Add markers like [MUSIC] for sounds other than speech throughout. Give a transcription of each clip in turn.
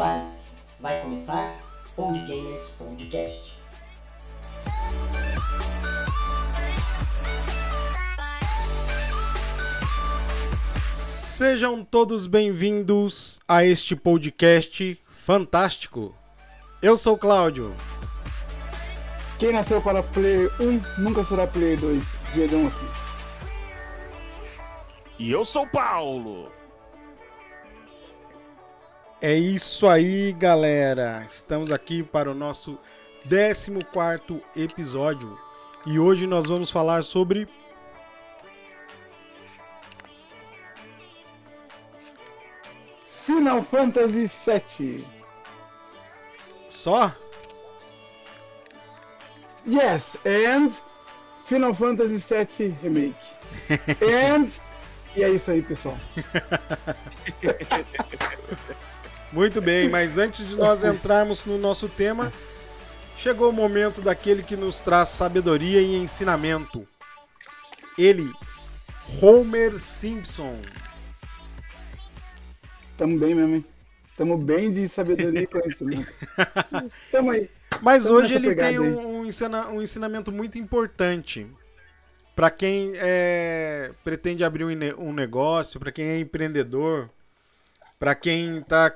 demais. Vai começar Old Gamers Podcast. Sejam todos bem-vindos a este podcast fantástico. Eu sou o Cláudio. Quem nasceu para Player 1 nunca será Player 2. Diegão aqui. E eu sou o Paulo. É isso aí, galera. Estamos aqui para o nosso 14 episódio e hoje nós vamos falar sobre Final Fantasy VII. só? Yes, and Final Fantasy VII Remake. [LAUGHS] and. E é isso aí, pessoal. [LAUGHS] Muito bem, mas antes de nós entrarmos no nosso tema, chegou o momento daquele que nos traz sabedoria e ensinamento. Ele, Homer Simpson. Tamo bem mesmo, hein? Tamo bem de sabedoria e conhecimento. [LAUGHS] Tamo aí. Mas Tamo hoje ele tem um, ensina- um ensinamento muito importante para quem é, pretende abrir um, um negócio, para quem é empreendedor, para quem está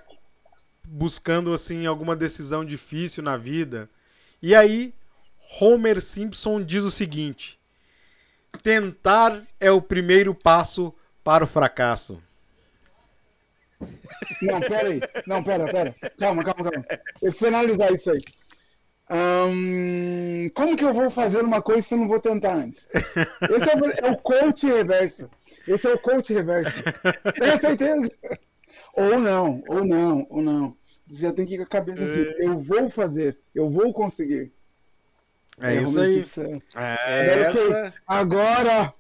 buscando assim alguma decisão difícil na vida. E aí, Homer Simpson diz o seguinte: tentar é o primeiro passo para o fracasso. Não, pera aí. Não, pera, pera. Calma, calma, calma. Eu preciso analisar isso aí. Como que eu vou fazer uma coisa se eu não vou tentar antes? Esse é, o- é o coach reverso. Esse é o coach reverso. Tenha certeza. Ou não, ou não, ou não. Você já tem que ir com a cabeça assim. Eu vou fazer, eu vou conseguir. É, isso Homer aí. Simpson. É Agora, ok. Agora,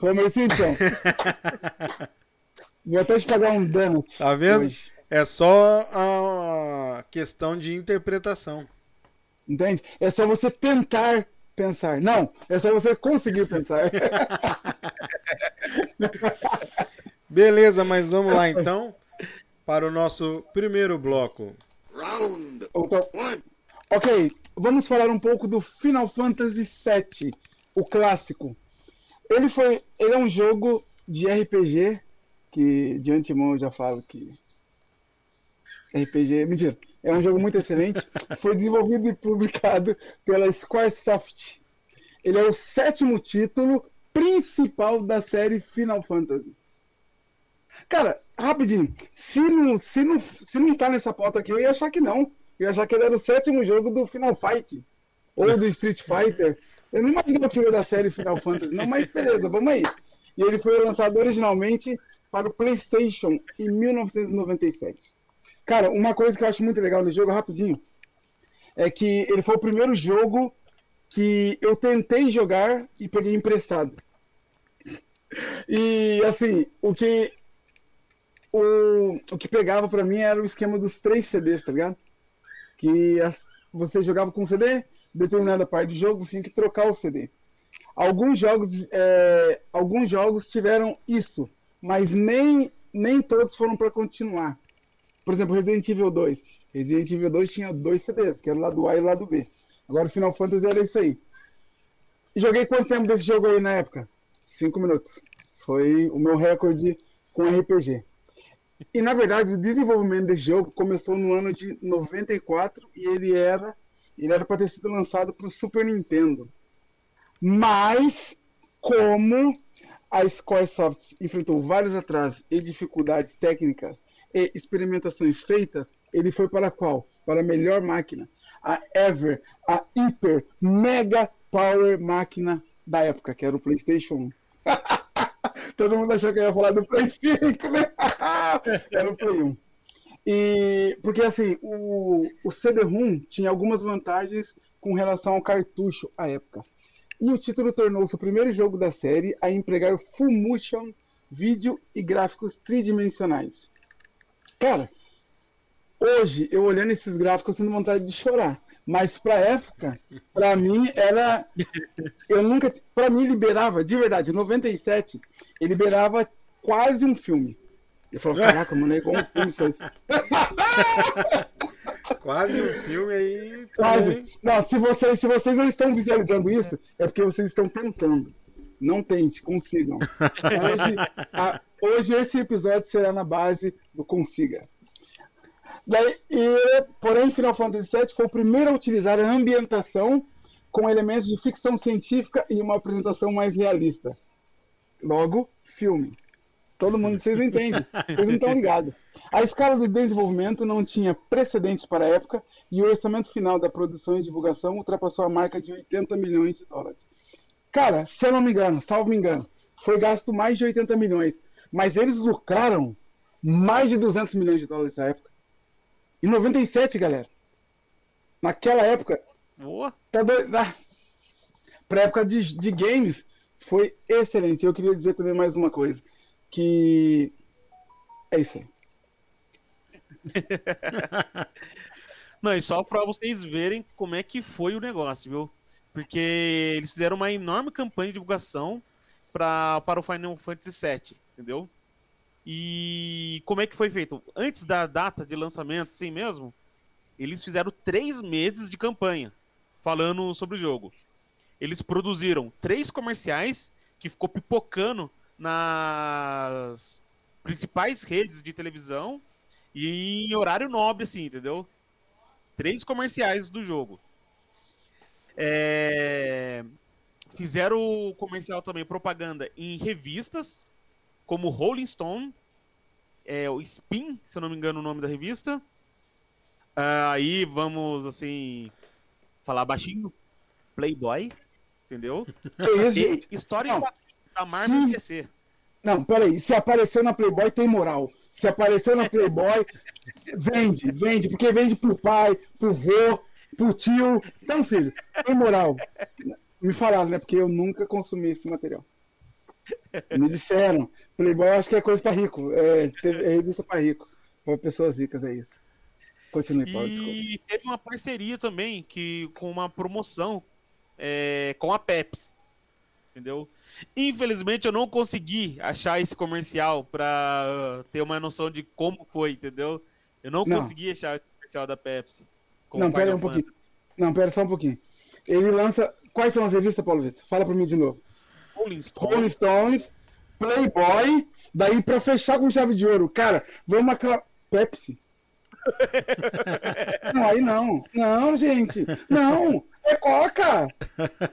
Homer Simpson. [LAUGHS] Vou até te pagar um donut. Tá vendo? hoje. É só a questão de interpretação. Entende? É só você tentar pensar. Não, é só você conseguir pensar. [LAUGHS] Beleza, mas vamos lá então para o nosso primeiro bloco. Então, ok, vamos falar um pouco do Final Fantasy VII, o clássico. Ele foi, ele é um jogo de RPG que de antemão eu já falo que RPG, mentira, é um jogo muito excelente. Foi desenvolvido e publicado pela Squaresoft. Ele é o sétimo título principal da série Final Fantasy. Cara, rapidinho, se não, se não, se não tá nessa pauta aqui, eu ia achar que não. Eu ia achar que ele era o sétimo jogo do Final Fight. Ou do Street Fighter. Eu não imaginava que era da série Final Fantasy, não, mas beleza, vamos aí. E ele foi lançado originalmente para o PlayStation em 1997. Cara, uma coisa que eu acho muito legal no jogo, rapidinho, é que ele foi o primeiro jogo que eu tentei jogar e peguei emprestado. E assim, o que o, o que pegava pra mim era o esquema dos três CDs, tá ligado? Que as- você jogava com CD, determinada parte do jogo, você tinha que trocar o CD. Alguns jogos, é, alguns jogos tiveram isso, mas nem, nem todos foram pra continuar. Por exemplo, Resident Evil 2. Resident Evil 2 tinha dois CDs, que era o lado A e o lado B. Agora Final Fantasy era isso aí. Joguei quanto tempo desse jogo aí na época? Cinco minutos. Foi o meu recorde com RPG. E na verdade, o desenvolvimento desse jogo começou no ano de 94 e ele era ele era para ter sido lançado para o Super Nintendo. Mas como a Squaresoft enfrentou vários atrasos e dificuldades técnicas e experimentações feitas, ele foi para qual? Para a melhor máquina, a Ever, a Hyper Mega Power máquina da época, que era o PlayStation 1. [LAUGHS] Todo mundo achou que eu ia falar do Play 5, né? [LAUGHS] [LAUGHS] Era o Play 1. E porque assim, o, o CD-ROM tinha algumas vantagens com relação ao cartucho à época. E o título tornou-se o primeiro jogo da série a empregar full motion, vídeo e gráficos tridimensionais. Cara, hoje eu olhando esses gráficos eu sinto vontade de chorar. Mas pra época, pra mim era. Eu nunca. Pra mim liberava, de verdade, em 97, ele liberava quase um filme. Eu falo, caraca, mano, é igual um filme isso aí. [LAUGHS] Quase um filme aí. Quase. Não, se vocês, se vocês não estão visualizando isso, é porque vocês estão tentando. Não tente, consigam. Hoje, a- hoje esse episódio será na base do consiga. Daí, e, porém, Final Fantasy VII foi o primeiro a utilizar a ambientação com elementos de ficção científica e uma apresentação mais realista. Logo, filme. Todo mundo, vocês não entendem, vocês não estão ligados. A escala de desenvolvimento não tinha precedentes para a época e o orçamento final da produção e divulgação ultrapassou a marca de 80 milhões de dólares. Cara, se eu não me engano, salvo me engano, foi gasto mais de 80 milhões, mas eles lucraram mais de 200 milhões de dólares na época. Em 97, galera. Naquela época, Boa. Tá doido. Ah, pra época de, de games, foi excelente. Eu queria dizer também mais uma coisa. Que. É isso aí. [LAUGHS] Não, e só pra vocês verem como é que foi o negócio, viu? Porque eles fizeram uma enorme campanha de divulgação pra, para o Final Fantasy VII, entendeu? E como é que foi feito? Antes da data de lançamento, assim mesmo, eles fizeram três meses de campanha falando sobre o jogo. Eles produziram três comerciais que ficou pipocando nas principais redes de televisão e em horário nobre, assim, entendeu? Três comerciais do jogo. É, Fizeram o comercial também, propaganda em revistas, como Rolling Stone, é, o Spin, se eu não me engano o nome da revista. Ah, aí vamos, assim, falar baixinho. Playboy, entendeu? Isso, E história em da Marvel Sim. e DC. Não, peraí. Se apareceu na Playboy, tem moral. Se apareceu na Playboy, vende, vende. Porque vende pro pai, pro vô, pro tio. Então, filho, tem moral. Me falaram, né? Porque eu nunca consumi esse material. Me disseram. Playboy acho que é coisa pra rico. É, é revista pra rico. Pra pessoas ricas, é isso. Continue, Paulo, desculpa. E teve uma parceria também que, com uma promoção é, com a Pepsi. Entendeu? Infelizmente eu não consegui achar esse comercial pra ter uma noção de como foi, entendeu? Eu não, Não. consegui achar esse comercial da Pepsi. Não, pera um pouquinho. Não, pera só um pouquinho. Ele lança. Quais são as revistas, Paulo Vitor? Fala pra mim de novo. Rolling Stone. Rolling Stones, Playboy, daí pra fechar com chave de ouro. Cara, vamos naquela. Pepsi. [LAUGHS] Não, aí não. Não, gente. Não. É Coca.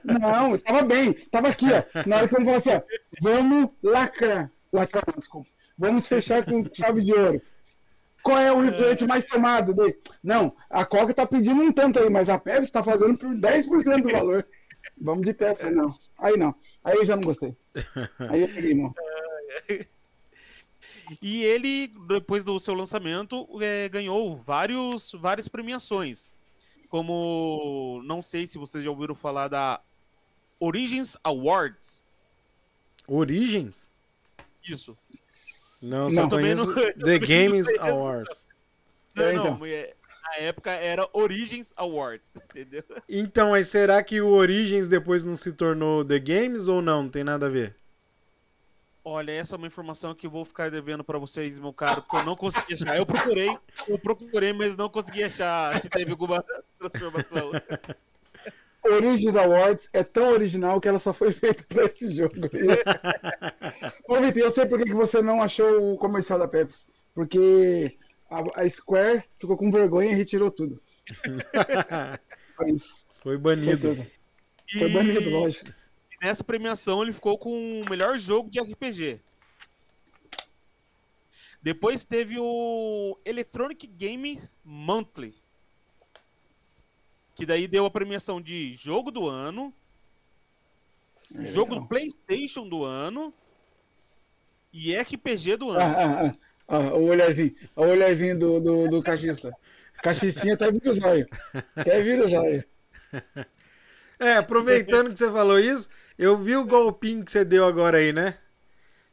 Não, tava bem. Tava aqui, ó. Na hora que eu falei assim, ó. Vamos lacrar. Lacrar, desculpa. Vamos fechar com chave de ouro. Qual é o refrigerante mais tomado? Daí, Não, a Coca tá pedindo um tanto aí, mas a Pepsi tá fazendo por 10% do valor. Vamos de Pepsi, não. Aí não. Aí eu já não gostei. Aí eu peguei, não. [LAUGHS] E ele, depois do seu lançamento, é, ganhou vários, várias premiações. Como, não sei se vocês já ouviram falar da Origins Awards. Origens? Isso. Não, Não, só conheço não- [LAUGHS] The Games. Awards. Não, É, não, então. é- na época era Origins Awards, [LAUGHS] entendeu? Então, mas será que o Origens depois não se tornou The Games ou não? Não tem nada a ver. Olha, essa é uma informação que eu vou ficar devendo pra vocês, meu caro, porque eu não consegui achar. Eu procurei, eu procurei, mas não consegui achar se teve alguma transformação. [LAUGHS] Origins Awards é tão original que ela só foi feita pra esse jogo. [LAUGHS] Ô, Vitor, eu sei por que você não achou o comercial da Pepsi. Porque a, a Square ficou com vergonha e retirou tudo. [LAUGHS] Foi isso. Foi banido. Foi banido, E lógico. nessa premiação ele ficou com o melhor jogo de RPG. Depois teve o Electronic Game Monthly. Que daí deu a premiação de jogo do ano, jogo do. PlayStation do ano e RPG do ano. Ah, ah, ah. Ah, o olharzinho. O olharzinho do, do, do cachista. Cachistinha até vira o zóio. Até vira o zóio. [LAUGHS] É, aproveitando que você falou isso, eu vi o golpinho que você deu agora aí, né?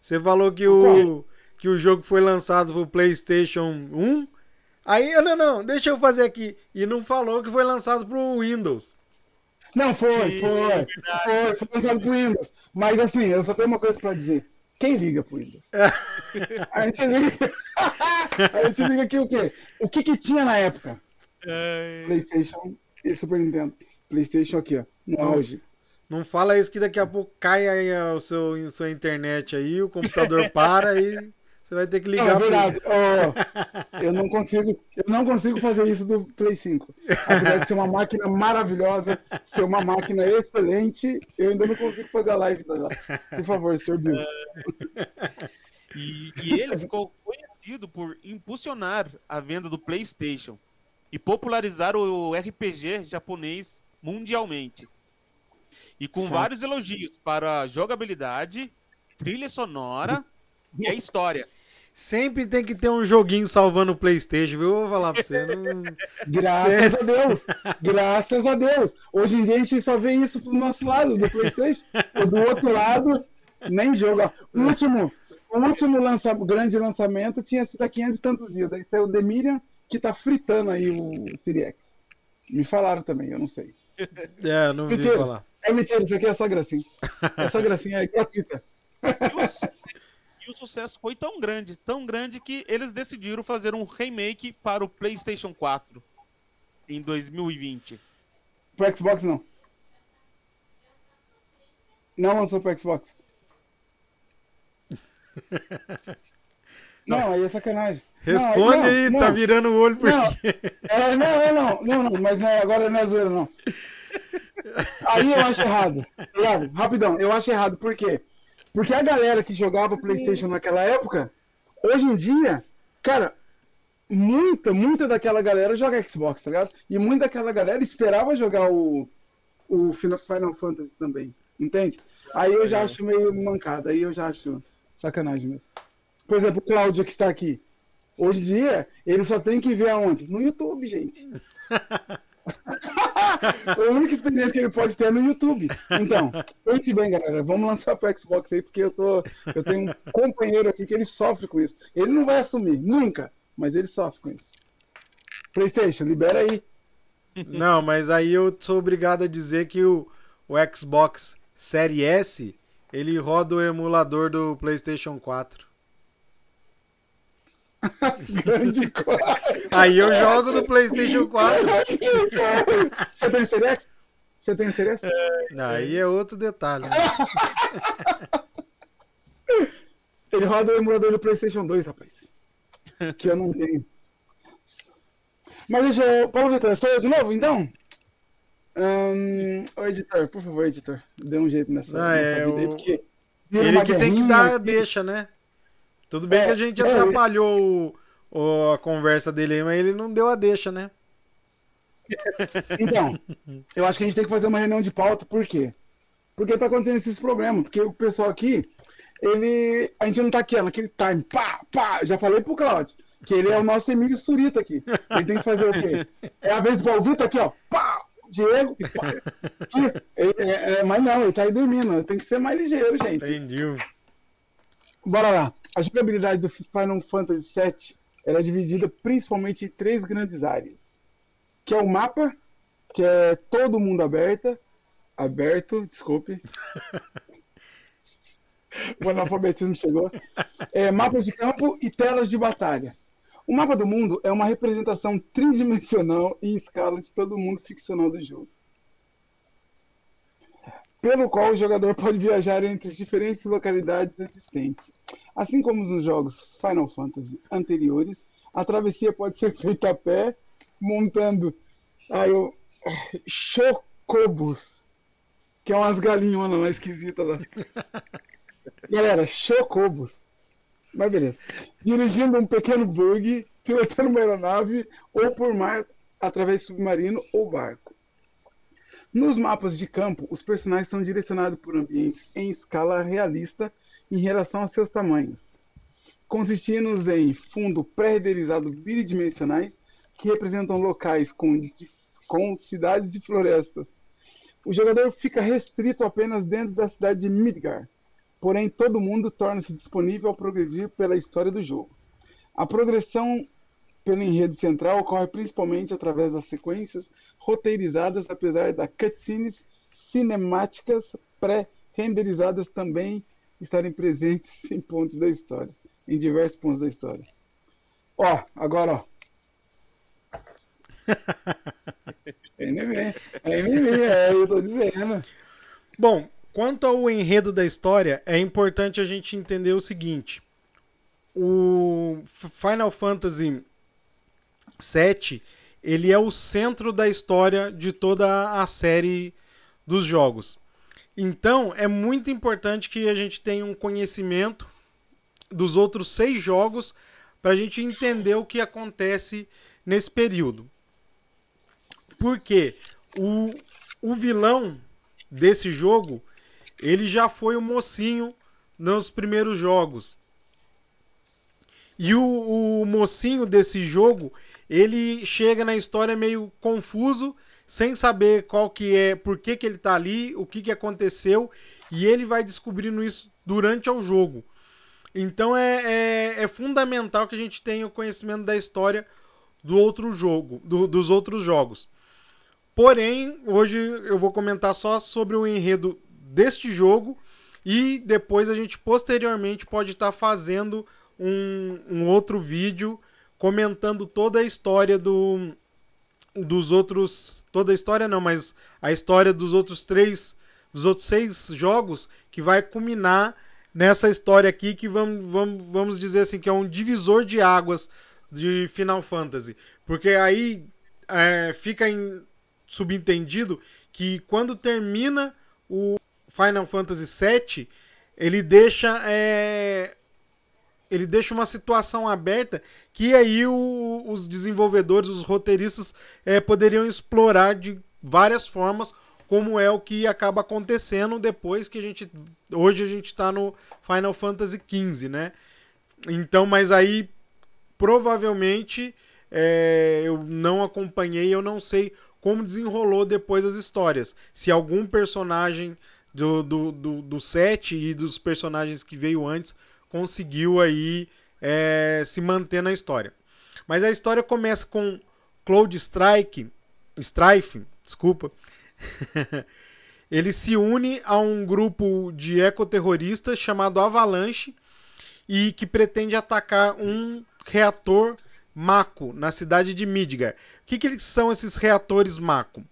Você falou que o, que o jogo foi lançado pro PlayStation 1. Aí, não, não, deixa eu fazer aqui. E não falou que foi lançado pro Windows. Não, foi, Sim, foi. é Foi, foi lançado pro Windows. Mas assim, eu só tenho uma coisa pra dizer. Quem liga pro Windows? a gente liga. [LAUGHS] a gente liga aqui o quê? O que que tinha na época? É, PlayStation e Super Nintendo. PlayStation aqui, ó, no Não. auge. Não fala isso que daqui a pouco cai aí a o seu, a sua internet aí, o computador para e você vai ter que Não, é ligar pro- verdade. Ó, [LAUGHS] eu não consigo, eu não consigo fazer isso do Play 5. Apesar de ser uma máquina maravilhosa, ser uma máquina excelente, eu ainda não consigo fazer a live dela. Por favor, senhor Bill. [LAUGHS] E, e ele ficou conhecido por impulsionar a venda do PlayStation e popularizar o RPG japonês mundialmente. E com vários elogios para a jogabilidade, trilha sonora [LAUGHS] e a história. Sempre tem que ter um joguinho salvando o Playstation, viu? Eu vou falar pra você. Não... [LAUGHS] Graças Sério? a Deus. Graças a Deus. Hoje em dia a gente só vê isso pro nosso lado, do PlayStation. Ou do outro lado, nem jogo. Ó, O último, o último lança, grande lançamento tinha sido há 500 e tantos dias. Daí saiu o The Miriam, que tá fritando aí o Siri X. Me falaram também, eu não sei. É, não vi Mentira. falar. É mentira, isso aqui é só gracinha. É só gracinha, é gratuita. E o, su- o sucesso foi tão grande, tão grande que eles decidiram fazer um remake para o PlayStation 4 em 2020. Pro Xbox não. Não lançou pro Xbox. Não, aí é sacanagem. Responde não, aí, não, tá virando o olho por Não. quê? É, não, não, não, não, não, mas não, agora não é zoeira, não. Aí eu acho errado. tá ligado? Rapidão, eu acho errado, por quê? Porque a galera que jogava Playstation naquela época, hoje em dia, cara, muita, muita daquela galera joga Xbox, tá ligado? E muita daquela galera esperava jogar o, o Final Final Fantasy também, entende? Aí eu já acho meio mancada, aí eu já acho sacanagem mesmo. Por exemplo, o Cláudio que está aqui. Hoje em dia, ele só tem que ver aonde? No YouTube, gente. [LAUGHS] [LAUGHS] a única experiência que ele pode ter é no YouTube. Então, pense bem, galera. Vamos lançar pro Xbox aí, porque eu, tô, eu tenho um companheiro aqui que ele sofre com isso. Ele não vai assumir, nunca, mas ele sofre com isso. PlayStation, libera aí. Não, mas aí eu sou obrigado a dizer que o, o Xbox Series S, ele roda o emulador do PlayStation 4. [LAUGHS] Grande coisa. Aí eu jogo no PlayStation 4. Você tem Series? Você tem Series? Aí é outro detalhe. né? [LAUGHS] Ele roda o emulador do PlayStation 2, rapaz. Que eu não tenho. Mas deixa eu. Paulo Vitor, sou eu de novo, então? Ahn, ô, editor, por favor, editor. Dê um jeito nessa, Ah, nessa é, vida aí, o- porque. Ele que tem que dar deixa, né? Tudo bem É, que a gente é, atrapalhou o- o- a conversa dele aí, mas ele não deu a deixa, né? [LAUGHS] Então, eu acho que a gente tem que fazer uma reunião de pauta, por quê? Porque tá acontecendo esses problemas, porque o pessoal aqui, ele. A gente não tá aqui, ó, naquele time, pá, pá, já falei pro Claudio, que ele é o nosso Emílio Surita aqui. Ele tem que fazer o quê? É a vez do Paulo Vitor aqui, ó, pá, Diego, pá. Ele- é- é, mas não, ele tá aí dormindo, tem que ser mais ligeiro, gente. Entendi. Bora lá. A jogabilidade do Final Fantasy VII era dividida principalmente em três grandes áreas. Que é o mapa, que é todo mundo aberta, aberto, desculpe. [LAUGHS] o analfabetismo chegou. É, mapas de campo e telas de batalha. O mapa do mundo é uma representação tridimensional em escala de todo mundo ficcional do jogo. Pelo qual o jogador pode viajar entre as diferentes localidades existentes. Assim como nos jogos Final Fantasy anteriores, a travessia pode ser feita a pé, montando aí, o chocobos, que é umas galinhas lá esquisitas lá. [LAUGHS] Galera, chocobos. Mas beleza. Dirigindo um pequeno bug, pilotando uma aeronave, ou por mar, através de submarino ou barco. Nos mapas de campo, os personagens são direcionados por ambientes em escala realista em relação a seus tamanhos, consistindo em fundo pré-renderizado bidimensionais que representam locais com, com cidades e florestas. O jogador fica restrito apenas dentro da cidade de Midgar, porém todo mundo torna-se disponível ao progredir pela história do jogo. A progressão pelo enredo central ocorre principalmente através das sequências roteirizadas, apesar das cutscenes cinemáticas pré-renderizadas também estarem presentes [LAUGHS] em pontos da história, em diversos pontos da história. Ó, agora, ó. É é inimigo, é, eu tô dizendo. Bom, quanto ao enredo da história, é importante a gente entender o seguinte: o Final Fantasy VII ele é o centro da história de toda a série dos jogos. Então, é muito importante que a gente tenha um conhecimento dos outros seis jogos para a gente entender o que acontece nesse período. Porque o, o vilão desse jogo, ele já foi o mocinho nos primeiros jogos. E o, o mocinho desse jogo, ele chega na história meio confuso, sem saber qual que é, por que, que ele tá ali, o que, que aconteceu, e ele vai descobrindo isso durante o jogo. Então é, é, é fundamental que a gente tenha o conhecimento da história do outro jogo, do, dos outros jogos. Porém, hoje eu vou comentar só sobre o enredo deste jogo e depois a gente posteriormente pode estar fazendo um, um outro vídeo comentando toda a história do, dos outros. Toda a história não, mas a história dos outros três. Dos outros seis jogos que vai culminar nessa história aqui que vamos, vamos, vamos dizer assim que é um divisor de águas de Final Fantasy. Porque aí é, fica em, subentendido que quando termina o Final Fantasy VII, ele deixa é, ele deixa uma situação aberta que aí o, os desenvolvedores, os roteiristas é, poderiam explorar de várias formas, como é o que acaba acontecendo depois que a gente. Hoje a gente está no Final Fantasy XV, né? Então, mas aí provavelmente é, eu não acompanhei, eu não sei como desenrolou depois as histórias. Se algum personagem do, do, do, do set e dos personagens que veio antes conseguiu aí é, se manter na história. Mas a história começa com Cloud Strike, Strife, desculpa. [LAUGHS] Ele se une a um grupo de ecoterroristas chamado Avalanche e que pretende atacar um reator Mako na cidade de Midgar. O que, que são esses reatores Mako?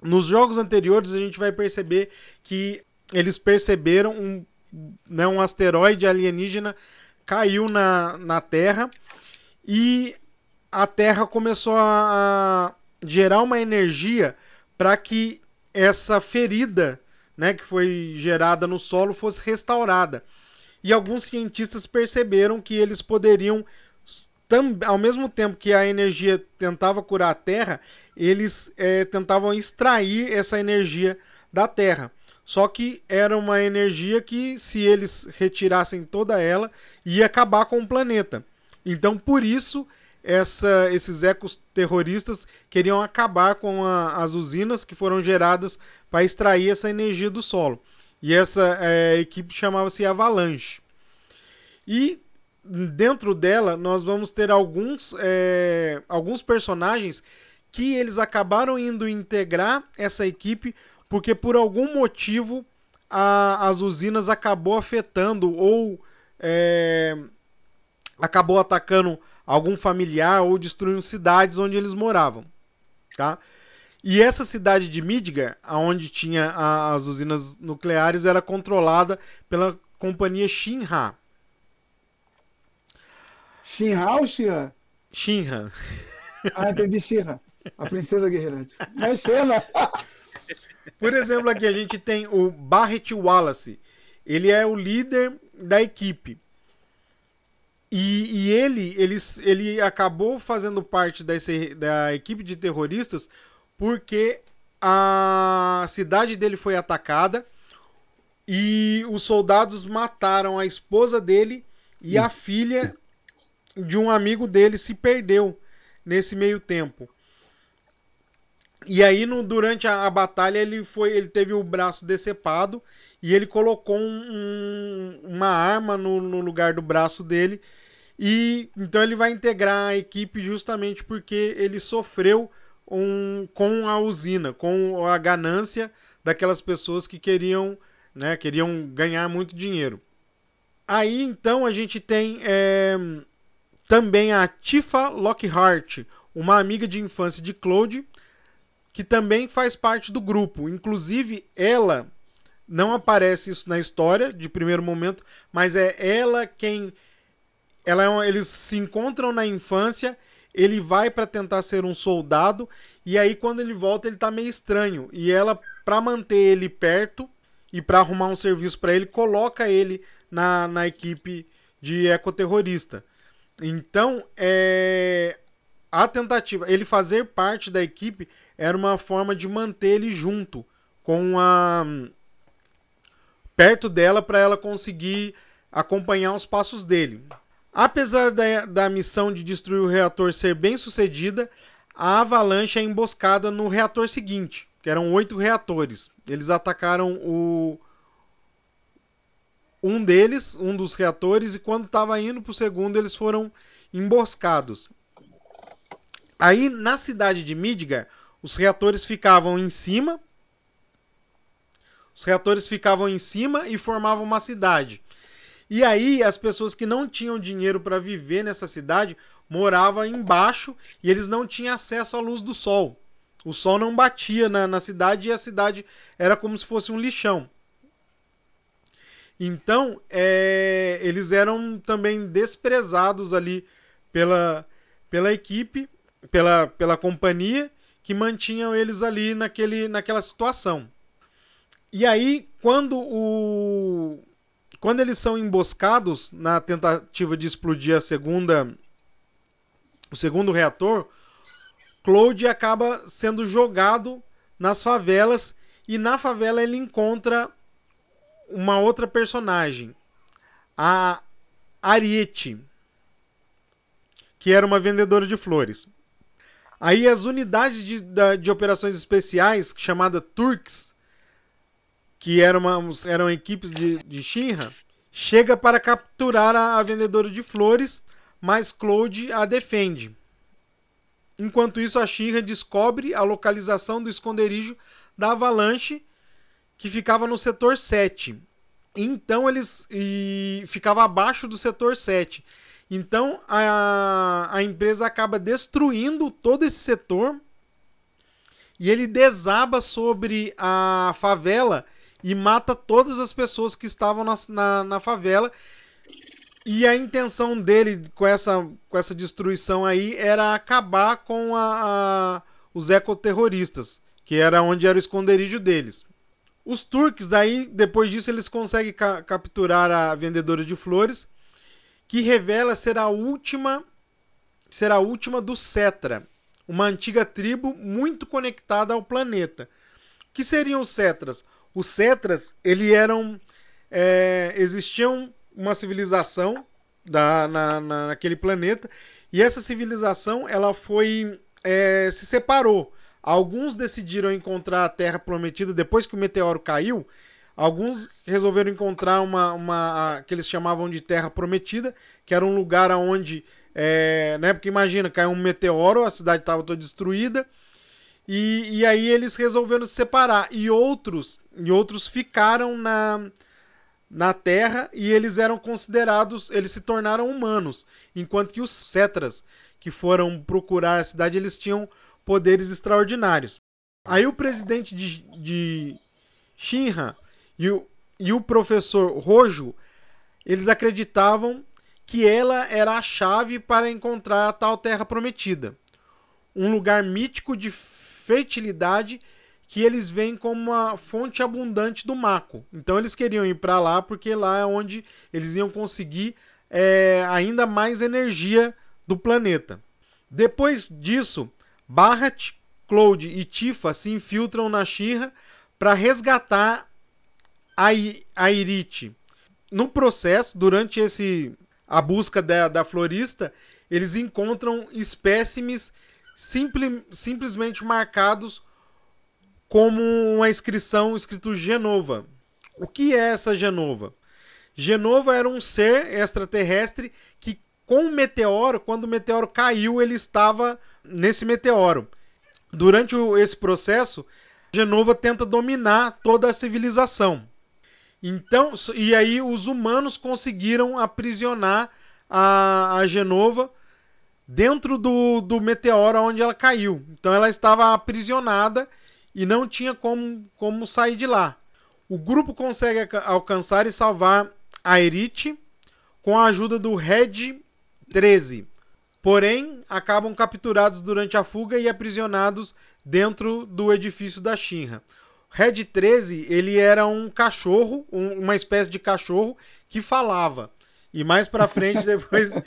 Nos jogos anteriores a gente vai perceber que eles perceberam um né, um asteroide alienígena caiu na, na Terra e a Terra começou a, a gerar uma energia para que essa ferida né, que foi gerada no solo fosse restaurada. E alguns cientistas perceberam que eles poderiam, ao mesmo tempo que a energia tentava curar a Terra, eles é, tentavam extrair essa energia da Terra. Só que era uma energia que, se eles retirassem toda ela, ia acabar com o planeta. Então, por isso, essa, esses ecos terroristas queriam acabar com a, as usinas que foram geradas para extrair essa energia do solo. E essa é, equipe chamava-se Avalanche. E dentro dela nós vamos ter alguns, é, alguns personagens que eles acabaram indo integrar essa equipe porque por algum motivo a, as usinas acabou afetando ou é, acabou atacando algum familiar ou destruindo cidades onde eles moravam, tá? E essa cidade de Midgar, onde tinha a, as usinas nucleares, era controlada pela companhia Shinra. Shinra ou Shinra? Shinra. Ah, entendi Shinra. A princesa guerreira. Mas Shinra. [LAUGHS] Por exemplo, aqui a gente tem o Barrett Wallace. Ele é o líder da equipe. E, e ele, ele, ele acabou fazendo parte desse, da equipe de terroristas porque a cidade dele foi atacada e os soldados mataram a esposa dele e a filha de um amigo dele se perdeu nesse meio tempo. E aí, no, durante a, a, batalha, ele foi. Ele teve o braço decepado e ele colocou um, um, uma arma no, no, lugar do braço dele. E então ele vai integrar a equipe justamente porque ele sofreu um, com a usina, com a ganância daquelas pessoas que queriam né? Queriam ganhar muito dinheiro. Aí então a gente tem é, também a Tifa Lockhart, uma amiga de infância de Claude, que também faz parte do grupo. Inclusive, ela não aparece isso na história de primeiro momento, mas é ela quem ela é uma, eles se encontram na infância, ele vai para tentar ser um soldado e aí quando ele volta ele tá meio estranho e ela para manter ele perto e para arrumar um serviço para ele coloca ele na, na equipe de ecoterrorista. Então, é a tentativa, ele fazer parte da equipe era uma forma de manter ele junto com a perto dela para ela conseguir acompanhar os passos dele. Apesar da, da missão de destruir o reator ser bem sucedida, a avalanche é emboscada no reator seguinte, que eram oito reatores. Eles atacaram o um deles, um dos reatores, e quando estava indo para o segundo, eles foram emboscados. Aí, na cidade de Midgar, os reatores ficavam em cima. Os reatores ficavam em cima e formavam uma cidade. E aí as pessoas que não tinham dinheiro para viver nessa cidade moravam embaixo e eles não tinham acesso à luz do sol. O sol não batia na, na cidade e a cidade era como se fosse um lixão. Então, é, eles eram também desprezados ali pela, pela equipe pela, pela companhia que mantinham eles ali naquele, naquela situação. E aí, quando o quando eles são emboscados na tentativa de explodir a segunda o segundo reator, Claude acaba sendo jogado nas favelas e na favela ele encontra uma outra personagem, a Ariete, que era uma vendedora de flores. Aí as unidades de, de operações especiais, chamada Turks, que eram, uma, eram equipes de, de Shinra, chega para capturar a, a vendedora de flores, mas Claude a defende. Enquanto isso, a Shinra descobre a localização do esconderijo da Avalanche, que ficava no setor 7. Então eles e ficava abaixo do setor 7. Então a, a empresa acaba destruindo todo esse setor e ele desaba sobre a favela e mata todas as pessoas que estavam na, na, na favela. E a intenção dele com essa, com essa destruição aí era acabar com a, a, os ecoterroristas, que era onde era o esconderijo deles. Os turques, daí, depois disso, eles conseguem ca capturar a vendedora de flores que revela ser a última ser a última do Cetra, uma antiga tribo muito conectada ao planeta. O que seriam os Cetras? Os Cetras, ele eram é, existiam uma civilização da, na, na, naquele planeta e essa civilização ela foi é, se separou. Alguns decidiram encontrar a Terra Prometida depois que o meteoro caiu Alguns resolveram encontrar uma, uma que eles chamavam de Terra Prometida, que era um lugar onde, é, né, porque imagina, caiu um meteoro, a cidade estava toda destruída, e, e aí eles resolveram se separar. E outros, e outros ficaram na, na Terra e eles eram considerados, eles se tornaram humanos, enquanto que os Cetras, que foram procurar a cidade, eles tinham poderes extraordinários. Aí o presidente de, de Shinra e o, e o professor Rojo, eles acreditavam que ela era a chave para encontrar a tal terra prometida. Um lugar mítico de fertilidade que eles veem como uma fonte abundante do Mako. Então eles queriam ir para lá porque lá é onde eles iam conseguir é, ainda mais energia do planeta. Depois disso, Barrat, Claude e Tifa se infiltram na Shira para resgatar a Irite. No processo, durante esse a busca da, da florista, eles encontram espécimes simple, simplesmente marcados como uma inscrição escrito Genova. O que é essa Genova? Genova era um ser extraterrestre que, com o meteoro, quando o meteoro caiu, ele estava nesse meteoro. Durante esse processo, Genova tenta dominar toda a civilização. Então, e aí os humanos conseguiram aprisionar a, a Genova dentro do, do meteoro onde ela caiu. Então ela estava aprisionada e não tinha como, como sair de lá. O grupo consegue alca- alcançar e salvar a Erite com a ajuda do Red 13. Porém, acabam capturados durante a fuga e aprisionados dentro do edifício da Shinra. Red 13, ele era um cachorro, um- uma espécie de cachorro que falava. E mais pra frente, [LAUGHS] depois. [LAUGHS]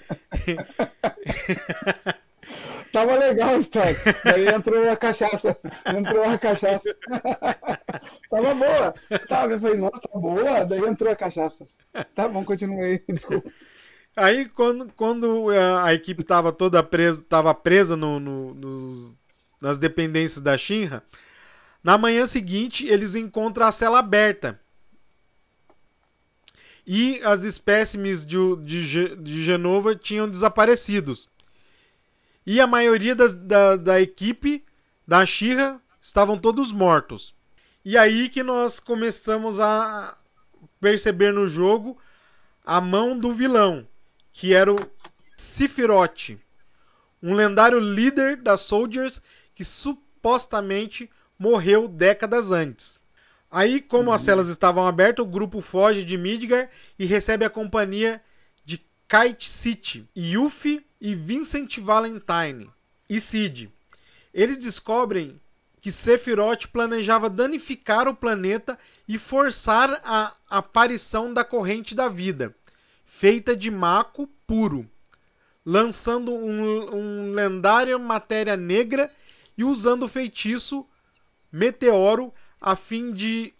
Tava legal a história. Daí entrou a cachaça. Entrou a cachaça. [LAUGHS] Tava boa. Tava, eu falei, nossa, tá boa. Daí entrou a cachaça. Tá bom, continua aí. Desculpa. Aí, quando, quando a, a equipe estava toda presa, tava presa no, no- nos- nas dependências da Shinra, na manhã seguinte eles encontram a cela aberta. E as espécimes de, de, de Genova tinham desaparecidos. E a maioria das- da, da equipe da Shinra estavam todos mortos. E aí que nós começamos a perceber no jogo a mão do vilão, que era o Sephiroth, um lendário líder das Soldiers que supostamente morreu décadas antes. Aí, como as celas estavam abertas, o grupo foge de Midgar e recebe a companhia de Kite City, Yuffie e Vincent Valentine e Cid. Eles descobrem que Sephiroth planejava danificar o planeta e forçar a aparição da corrente da vida, feita de Mako puro, lançando um, um lendário matéria negra e usando o feitiço meteoro a fim de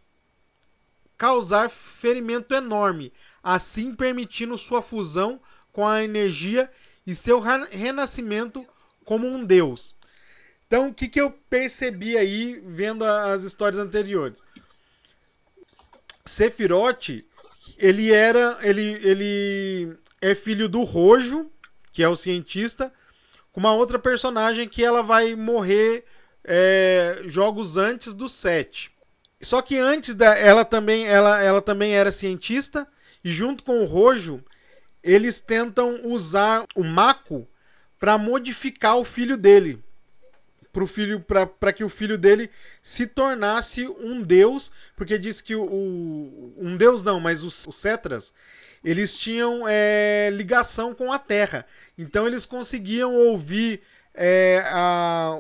causar ferimento enorme, assim permitindo sua fusão com a energia e seu renascimento como um deus. Então, o que, que eu percebi aí vendo as histórias anteriores? Sephiroth, ele era. Ele, ele é filho do Rojo, que é o cientista, com uma outra personagem que ela vai morrer é, jogos antes do 7. Só que antes da. Ela também, ela, ela também era cientista, e junto com o Rojo, eles tentam usar o Mako para modificar o filho dele pro filho para que o filho dele se tornasse um deus, porque diz que o, o- um deus não, mas os, os cetras eles tinham é, ligação com a Terra, então eles conseguiam ouvir é, a-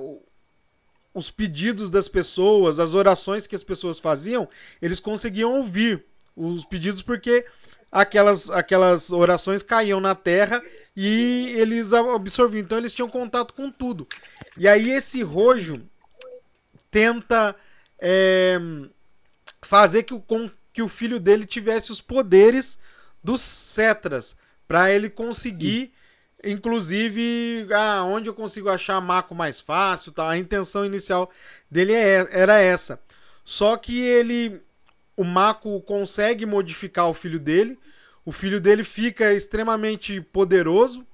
os pedidos das pessoas, as orações que as pessoas faziam, eles conseguiam ouvir os pedidos porque aquelas, aquelas orações caíam na terra e eles absorviam. Então eles tinham contato com tudo. E aí esse Rojo tenta é, fazer que o, com que o filho dele tivesse os poderes dos Cetras para ele conseguir, inclusive, ah, onde eu consigo achar Mako mais fácil, tá? A intenção inicial dele é- era essa. Só que ele, o Mako consegue modificar o filho dele. O filho dele fica extremamente poderoso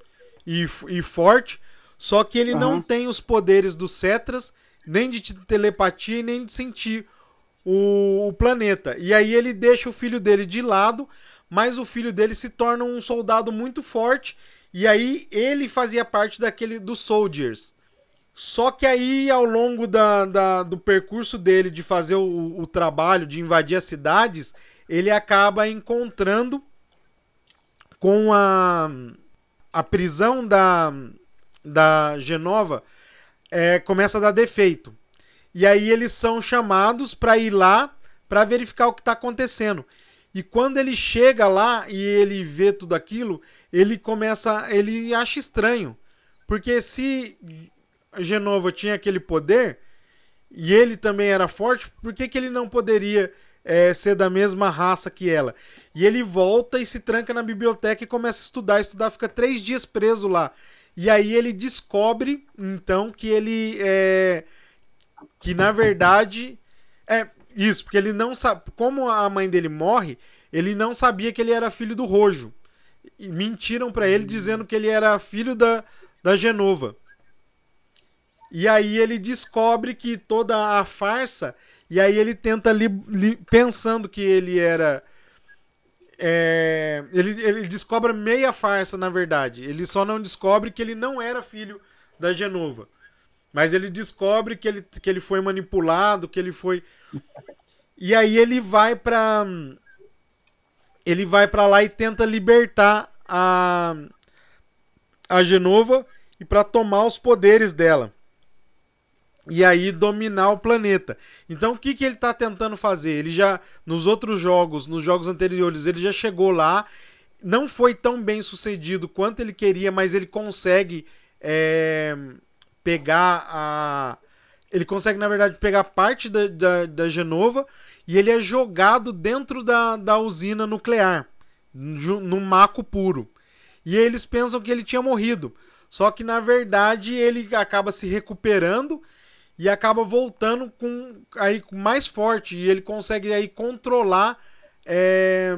e, e forte. Só que ele não Aham. tem os poderes dos Cetras, nem de telepatia e nem de sentir o, o planeta. E aí ele deixa o filho dele de lado, mas o filho dele se torna um soldado muito forte. E aí ele fazia parte daquele dos Soldiers. Só que aí, ao longo da, da- do percurso dele de fazer o, o trabalho, de invadir as cidades, ele acaba encontrando com a, a prisão da, da Genova, é, começa a dar defeito. E aí eles são chamados para ir lá para verificar o que está acontecendo. E quando ele chega lá e ele vê tudo aquilo, ele começa, ele acha estranho, porque se Genova tinha aquele poder e ele também era forte, por que, que ele não poderia é, ser da mesma raça que ela? E ele volta e se tranca na biblioteca e começa a estudar, estudar, fica três dias preso lá. E aí ele descobre, então, que ele é. Que na verdade. É isso, porque ele não sabe. Como a mãe dele morre, ele não sabia que ele era filho do Rojo. E mentiram pra ele dizendo que ele era filho da, da Genova. E aí ele descobre que toda a farsa. E aí ele tenta li, li- pensando que ele era é, ele, ele descobre meia farsa, na verdade. Ele só não descobre que ele não era filho da Genova. Mas ele descobre que ele, que ele foi manipulado, que ele foi. E aí ele vai pra. Ele vai para lá e tenta libertar a. A Genova e para tomar os poderes dela. E aí dominar o planeta. Então o que, que ele está tentando fazer? Ele já, nos outros jogos, nos jogos anteriores, ele já chegou lá. Não foi tão bem sucedido quanto ele queria, mas ele consegue é, pegar a. Ele consegue, na verdade, pegar parte da, da, da Genova e ele é jogado dentro da, da usina nuclear, no maco puro. E eles pensam que ele tinha morrido. Só que na verdade ele acaba se recuperando e acaba voltando com aí mais forte e ele consegue aí controlar é,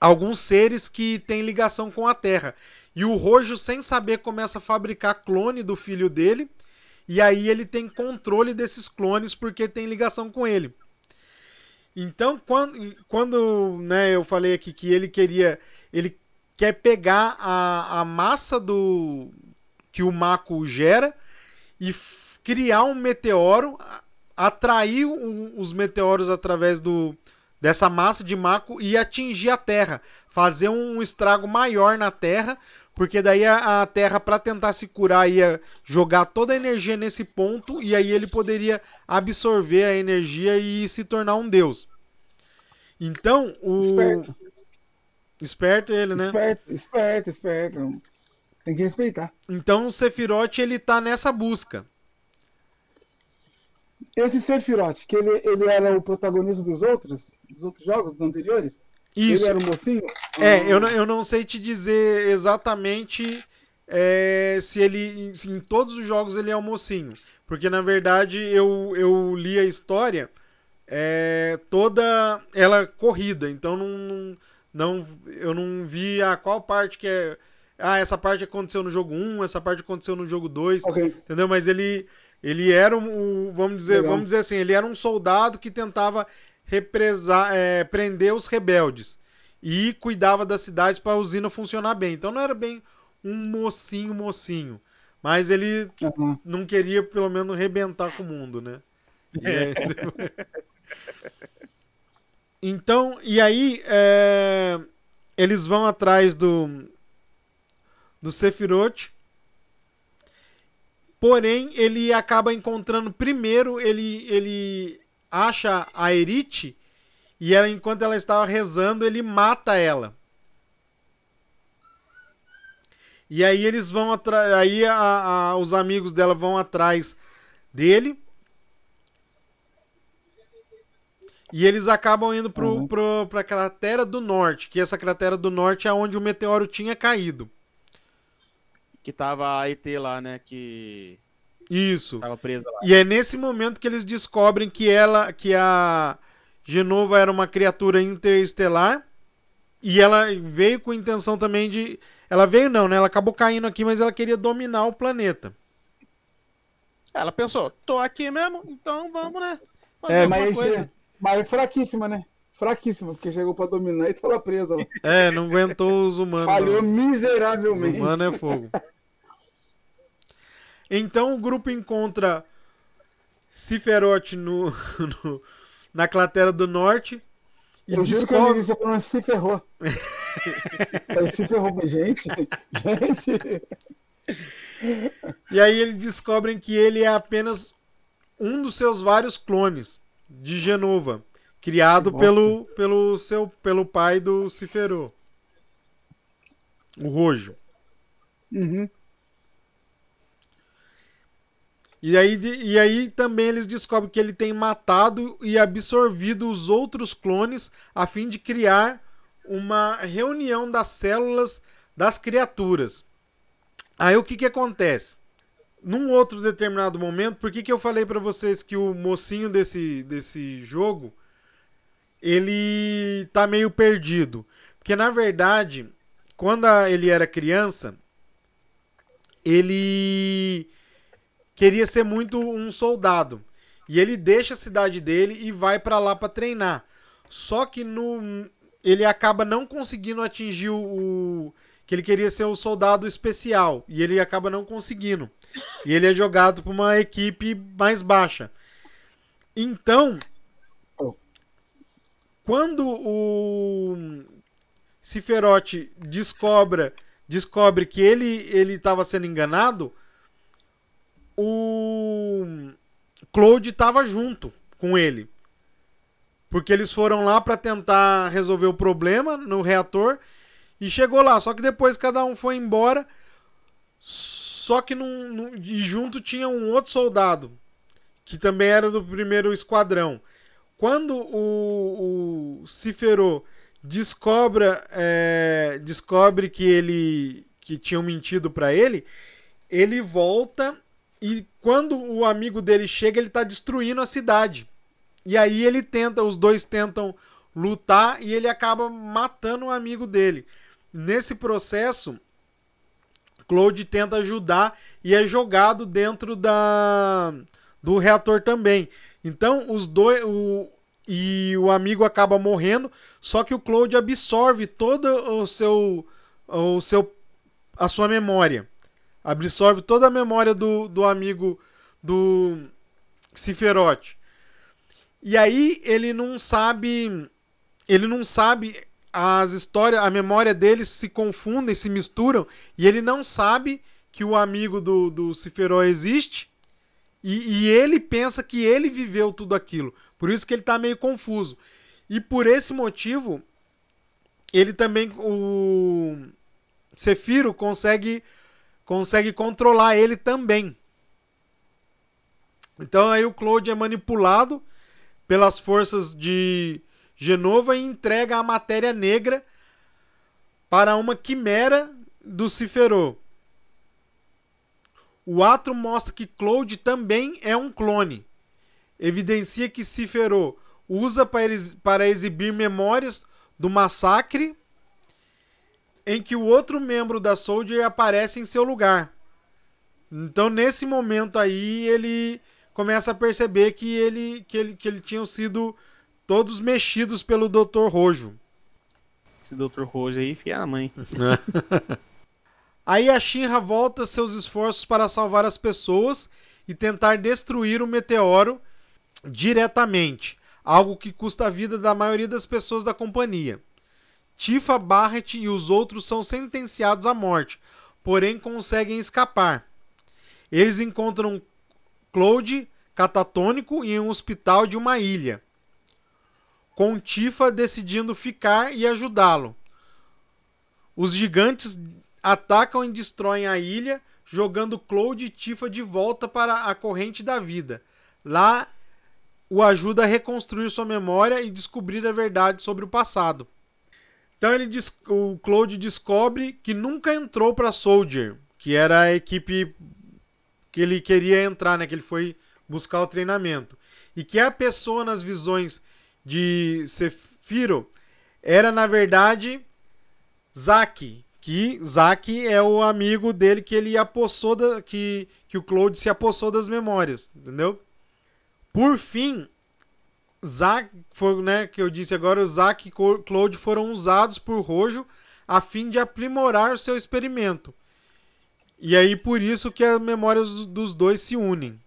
alguns seres que têm ligação com a Terra. E o Rojo, sem saber, começa a fabricar clone do filho dele. E aí ele tem controle desses clones porque tem ligação com ele. Então, quando, quando né, eu falei aqui que ele queria. Ele quer pegar a, a massa do que o Mako gera e criar um meteoro, atrair um, os meteoros através do, dessa massa de Mako e atingir a Terra. Fazer um estrago maior na Terra, porque daí a, a Terra, para tentar se curar, ia jogar toda a energia nesse ponto e aí ele poderia absorver a energia e se tornar um deus. Então, o. Esperto. Esperto ele, né? Esperto, esperto, esperto. Tem que respeitar. Então o Sephiroth ele tá nessa busca. Esse Sephiroth, que ele, ele era o protagonista dos outros, dos outros jogos dos anteriores? Isso. Ele era o mocinho? É, Ah, eu, não- eu não sei te dizer exatamente é, se ele. Se em todos os jogos ele é o mocinho. Porque na verdade eu, eu li a história é, toda ela corrida. Então não, não, eu não vi a qual parte que é. Ah, essa parte aconteceu no jogo 1, essa parte aconteceu no jogo 2. Ok. Entendeu? Mas ele, ele era um, um- vamos dizer, Legal. vamos dizer assim, ele era um soldado que tentava represar, é, prender os rebeldes e cuidava das cidades para a usina funcionar bem. Então não era bem um mocinho, mocinho, mas ele Aham. não queria pelo menos rebentar com o mundo, né? E aí- [LAUGHS] então, e aí é, eles vão atrás do do Sephiroth. Porém, ele acaba encontrando primeiro, ele ele acha a Erite e ela enquanto ela estava rezando, ele mata ela. E aí eles vão atrás, aí a- a- os amigos dela vão atrás dele. E eles acabam indo pro, Uhum. pro, pra cratera do norte, que essa cratera do norte é onde o meteoro tinha caído. Que tava a ET lá, né? Que Isso. tava presa lá. E é nesse momento que eles descobrem que ela, que a Genova era uma criatura interestelar e ela veio com intenção também de, ela veio não, né? Ela acabou caindo aqui, mas ela queria dominar o planeta. Ela pensou, tô aqui mesmo, então vamos, né? Fazer É, Mas, coisa. é, mas é fraquíssima, né? Fraquíssima, porque chegou pra dominar e tá lá presa. Lá. É, não aguentou os humanos. Falhou não. Os miseravelmente. humanos é fogo. Então o grupo encontra Ciferote no, [LAUGHS] no- na cratera do norte e Eu juro que eu descobre. se ferrou. [LAUGHS] Falei, se ferrou, gente, gente. E aí eles descobrem que ele é apenas um dos seus vários clones de Genova, criado pelo, pelo, seu, pelo pai do Ciferô, o Rojo. Uhum. E aí, e aí também eles descobrem que ele tem matado e absorvido os outros clones a fim de criar uma reunião das células das criaturas. Aí o que, que acontece? Num outro determinado momento, por que, que eu falei pra vocês que o mocinho desse, desse jogo ele tá meio perdido? Porque na verdade, quando ele era criança, ele queria ser muito um soldado. E ele deixa a cidade dele e vai pra lá pra treinar. Só que no ele acaba não conseguindo atingir o, que ele queria ser o soldado especial e ele acaba não conseguindo. E ele é jogado para uma equipe mais baixa. Então, quando o Ciferote descobre, descobre que ele ele estava sendo enganado, o Claude estava junto com ele. Porque eles foram lá para tentar resolver o problema no reator e chegou lá. Só que depois cada um foi embora. Só que num, num, e junto tinha um outro soldado que também era do primeiro esquadrão. Quando o, o Cifero descobre, é, descobre que ele que tinham mentido para ele, ele volta e quando o amigo dele chega, ele tá destruindo a cidade. E aí ele tenta, os dois tentam lutar e ele acaba matando o amigo dele. Nesse processo, Claude tenta ajudar e é jogado dentro da do reator também. Então os dois o, e o amigo acaba morrendo, só que o Claude absorve todo o seu o seu a sua memória. Absorve toda a memória do, do amigo do Ciferote. E aí ele não sabe. Ele não sabe. As histórias, a memória deles se confundem, se misturam, e ele não sabe que o amigo do, do Ciferó existe. E, e, ele pensa que ele viveu tudo aquilo. Por isso que ele está meio confuso. E por esse motivo, ele também. O Cefiro consegue, consegue controlar ele também. Então aí o Claude é manipulado pelas forças de Genova e entrega a matéria negra para uma quimera do Cifero. O ato mostra que Claude também é um clone. Evidencia que Cifero usa para exibir memórias do massacre em que o outro membro da Soldier aparece em seu lugar. Então, nesse momento aí, ele começa a perceber que ele que ele que ele tinham sido todos mexidos pelo Dr. Rojo. Esse Dr. Rojo aí, fia a mãe. [LAUGHS] aí a Shinra volta seus esforços para salvar as pessoas e tentar destruir o meteoro diretamente, algo que custa a vida da maioria das pessoas da companhia. Tifa, Barret e os outros são sentenciados à morte, porém conseguem escapar. Eles encontram Claude catatônico em um hospital de uma ilha, com Tifa decidindo ficar e ajudá-lo. Os gigantes atacam e destroem a ilha, jogando Claude e Tifa de volta para a corrente da vida. Lá o ajuda a reconstruir sua memória e descobrir a verdade sobre o passado. Então ele o Claude descobre que nunca entrou para Soldier, que era a equipe que ele queria entrar, né? Que ele foi buscar o treinamento. E que a pessoa nas visões de Sefiro era, na verdade, Zack. Que Zack é o amigo dele que ele apossou da, que, que o Claude se apossou das memórias, entendeu? Por fim, Zack, foi, né, que eu disse agora, o Zack e Claude foram usados por Rojo a fim de aprimorar o seu experimento. E aí por isso que as memórias dos dois se unem.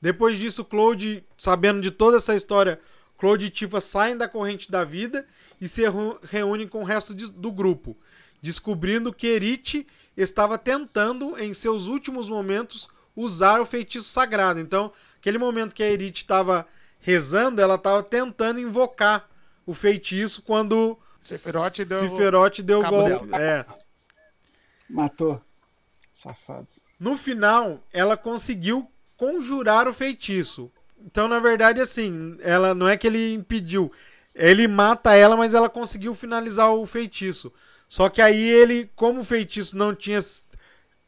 Depois disso, Claude, sabendo de toda essa história, Claude e Tifa saem da corrente da vida e se reúnem com o resto de, do grupo, descobrindo que Erite estava tentando, em seus últimos momentos, usar o feitiço sagrado. Então, aquele momento que a Erite estava rezando, ela estava tentando invocar o feitiço quando Seferote deu, Seferote deu o golpe. É. Matou. Safado. No final, ela conseguiu conjurar o feitiço. Então, na verdade, assim, ela não é que ele impediu. Ele mata ela, mas ela conseguiu finalizar o feitiço. Só que aí ele, como o feitiço não tinha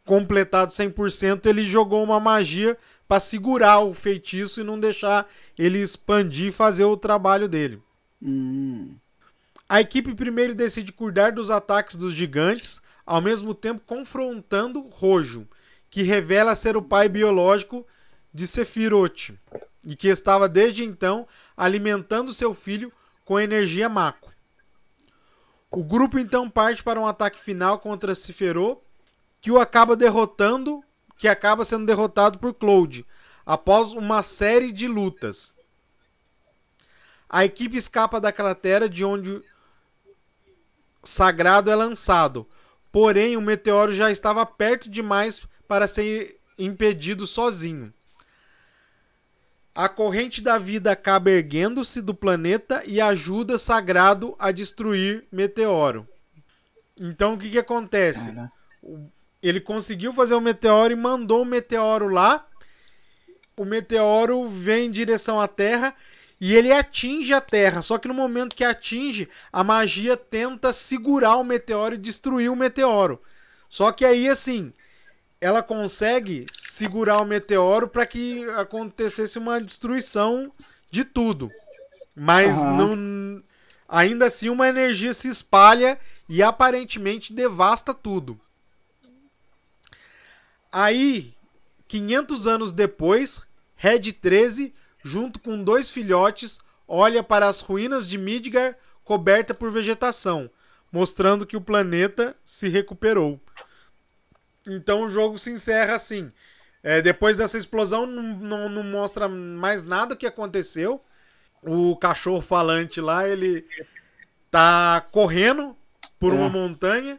completado 100%, ele jogou uma magia para segurar o feitiço e não deixar ele expandir e fazer o trabalho dele. Hum. A equipe primeiro decide cuidar dos ataques dos gigantes, ao mesmo tempo confrontando Rojo, que revela ser o pai biológico de Sephiroth, e que estava desde então alimentando seu filho com energia Mako. O grupo então parte para um ataque final contra Cifero, que o acaba derrotando, que acaba sendo derrotado por Cloud, após uma série de lutas. A equipe escapa da cratera de onde Sagrado é lançado, porém o meteoro já estava perto demais para ser impedido sozinho. A corrente da vida acaba erguendo-se do planeta e ajuda Sagrado a destruir Meteoro. Então o que, que acontece? Cara. Ele conseguiu fazer o meteoro e mandou o meteoro lá. O meteoro vem em direção à Terra e ele atinge a Terra. Só que no momento que atinge, a magia tenta segurar o meteoro e destruir o meteoro. Só que aí, assim, ela consegue segurar o meteoro para que acontecesse uma destruição de tudo. Mas Aham. não, ainda assim uma energia se espalha e aparentemente devasta tudo. Aí, 500 anos depois, Red 13, junto com dois filhotes, olha para as ruínas de Midgar coberta por vegetação, mostrando que o planeta se recuperou. Então o jogo se encerra assim. É, depois dessa explosão, não, não, não mostra mais nada que aconteceu. O cachorro falante lá, ele tá correndo por É. uma montanha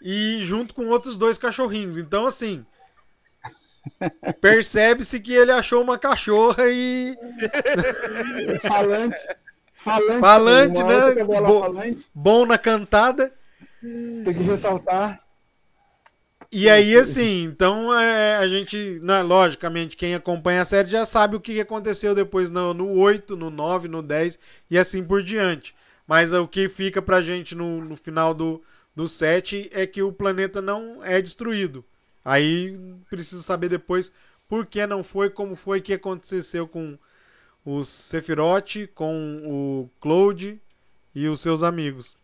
e junto com outros dois cachorrinhos. Então, assim, percebe-se que ele achou uma cachorra e Falante. Falante, Falante, né? Bo- falante, bom na cantada. tem que ressaltar. E aí, assim, então é, a gente, né, logicamente, quem acompanha a série já sabe o que aconteceu depois no, no 8, no 9, no 10 e assim por diante. Mas o que fica pra gente no, no final do, do 7 é que o planeta não é destruído. Aí precisa saber depois por que não foi, como foi que aconteceu com o Sephiroth, com o Cloud e os seus amigos.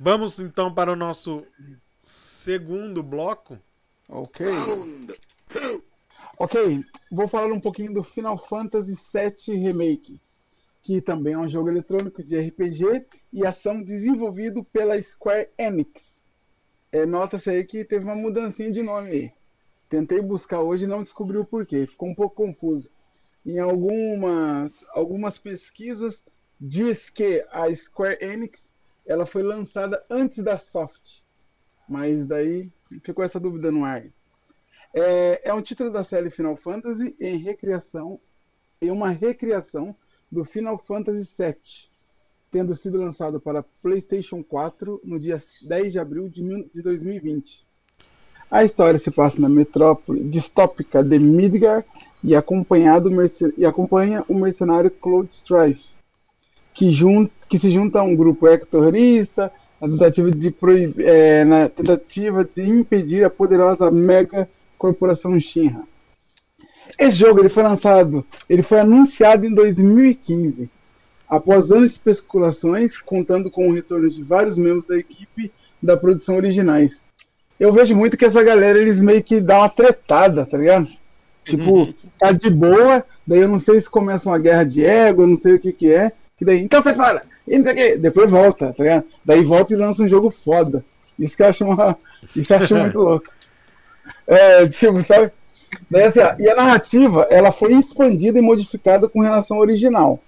Vamos então para o nosso segundo bloco. Ok. Ok, vou falar um pouquinho do Final Fantasy VII Remake, que também é um jogo eletrônico de RPG e ação desenvolvido pela Square Enix. É, Nota-se aí que teve uma mudancinha de nome aí. Tentei buscar hoje e não descobri o porquê, ficou um pouco confuso. Em algumas, algumas pesquisas diz que a Square Enix ela foi lançada antes da Soft, mas daí ficou essa dúvida no ar. É, é um título da série Final Fantasy em recriação, em uma recriação do Final Fantasy VII, tendo sido lançado para PlayStation 4 no dia 10 de abril de, mil- de 2020. A história se passa na metrópole distópica de Midgar e, e acompanha o mercenário Cloud Strife, que, que se junta a um grupo ecoterrorista na tentativa de, é, na tentativa de impedir a poderosa mega corporação Shinra. Esse jogo ele foi lançado, ele foi anunciado em 2015, após anos de especulações, contando com o retorno de vários membros da equipe da produção originais. Eu vejo muito que essa galera eles meio que dão uma tretada, tá ligado? Tipo, tá de boa, daí eu não sei se começa uma guerra de ego, eu não sei o que que é, que daí, então e o quê. depois volta, tá ligado? Daí volta e lança um jogo foda. Isso que eu acho uma, [LAUGHS] isso eu acho muito [LAUGHS] louco. É, tipo, sabe? Daí, assim, ó, e a narrativa, ela foi expandida e modificada com relação ao original.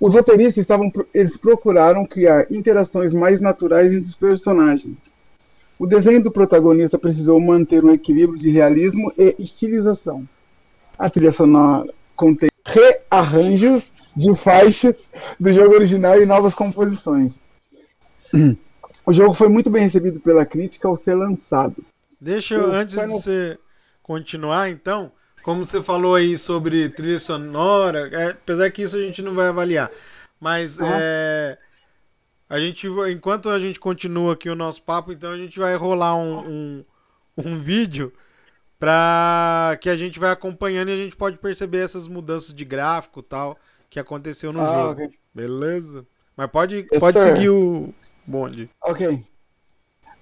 Os roteiristas estavam, eles procuraram criar interações mais naturais entre os personagens. O desenho do protagonista precisou manter um equilíbrio de realismo e estilização. A trilha sonora contém rearranjos de faixas do jogo original e novas composições. O jogo foi muito bem recebido pela crítica ao ser lançado. Deixa eu, antes de Final- você continuar, então, como você falou aí sobre trilha sonora, é, apesar que isso a gente não vai avaliar, mas Aham. é, a gente, enquanto a gente continua aqui o nosso papo, então a gente vai rolar um, um, um vídeo para que a gente vai acompanhando e a gente pode perceber essas mudanças de gráfico tal que aconteceu no Ah, jogo. ok. Beleza? Mas pode, Yes, pode sir. seguir o bonde. Ok.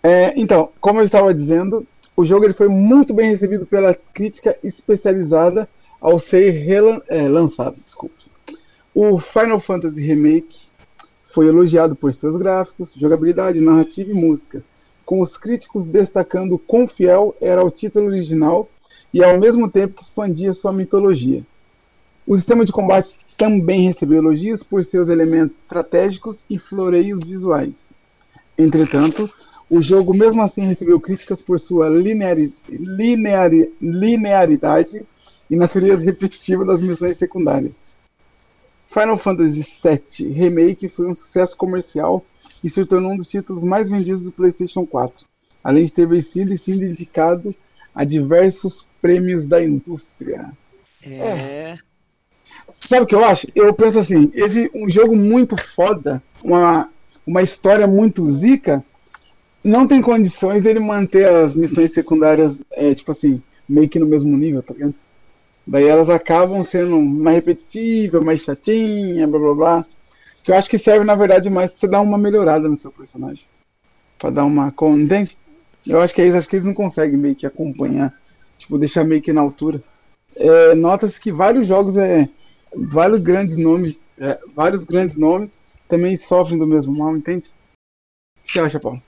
É, então, como eu estava dizendo, o jogo ele foi muito bem recebido pela crítica especializada ao ser relan- é, lançado. Desculpe. O Final Fantasy Remake foi elogiado por seus gráficos, jogabilidade, narrativa e música, com os críticos destacando quão fiel era ao título original e ao mesmo tempo que expandia sua mitologia. O sistema de combate também recebeu elogios por seus elementos estratégicos e floreios visuais. Entretanto, o jogo mesmo assim recebeu críticas por sua lineari lineari linearidade e natureza [LAUGHS] repetitiva das missões secundárias. Final Fantasy VII Remake foi um sucesso comercial e se tornou um dos títulos mais vendidos do PlayStation 4, além de ter vencido e sido indicado a diversos prêmios da indústria. É. Sabe o que eu acho? Eu penso assim, esse um jogo muito foda, uma, uma história muito zica, não tem condições dele manter as missões secundárias, é, tipo assim, meio que no mesmo nível, tá ligado? Daí elas acabam sendo mais repetitivas, mais chatinha, blá blá blá. Que eu acho que serve, na verdade, mais pra você dar uma melhorada no seu personagem. Pra dar uma. Entende? Eu acho que é isso, acho que eles não conseguem meio que acompanhar. Tipo, deixar meio que na altura. É, Nota-se que vários jogos, é, vários grandes nomes, é, vários grandes nomes também sofrem do mesmo mal, entende? O que você acha, Paulo?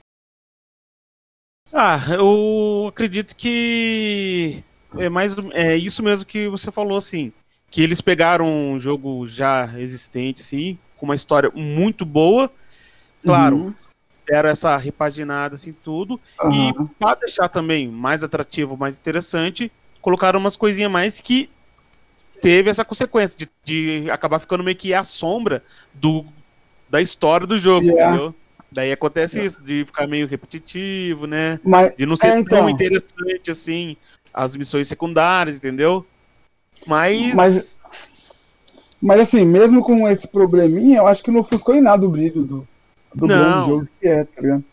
Ah, eu acredito que é mais é isso mesmo que você falou assim, que eles pegaram um jogo já existente assim, com uma história muito boa. Claro, Uhum. deram essa repaginada assim tudo Aham. e para deixar também mais atrativo, mais interessante, colocaram umas coisinhas mais que teve essa consequência de, de acabar ficando meio que a sombra do da história do jogo, Yeah. entendeu? Daí acontece isso, de ficar meio repetitivo, né? Mas, De não ser É, então. tão interessante assim as missões secundárias, entendeu? Mas. Mas- mas assim, mesmo com esse probleminha, eu acho que não ofuscou em nada o brilho do, do bom jogo que é, tá ligado?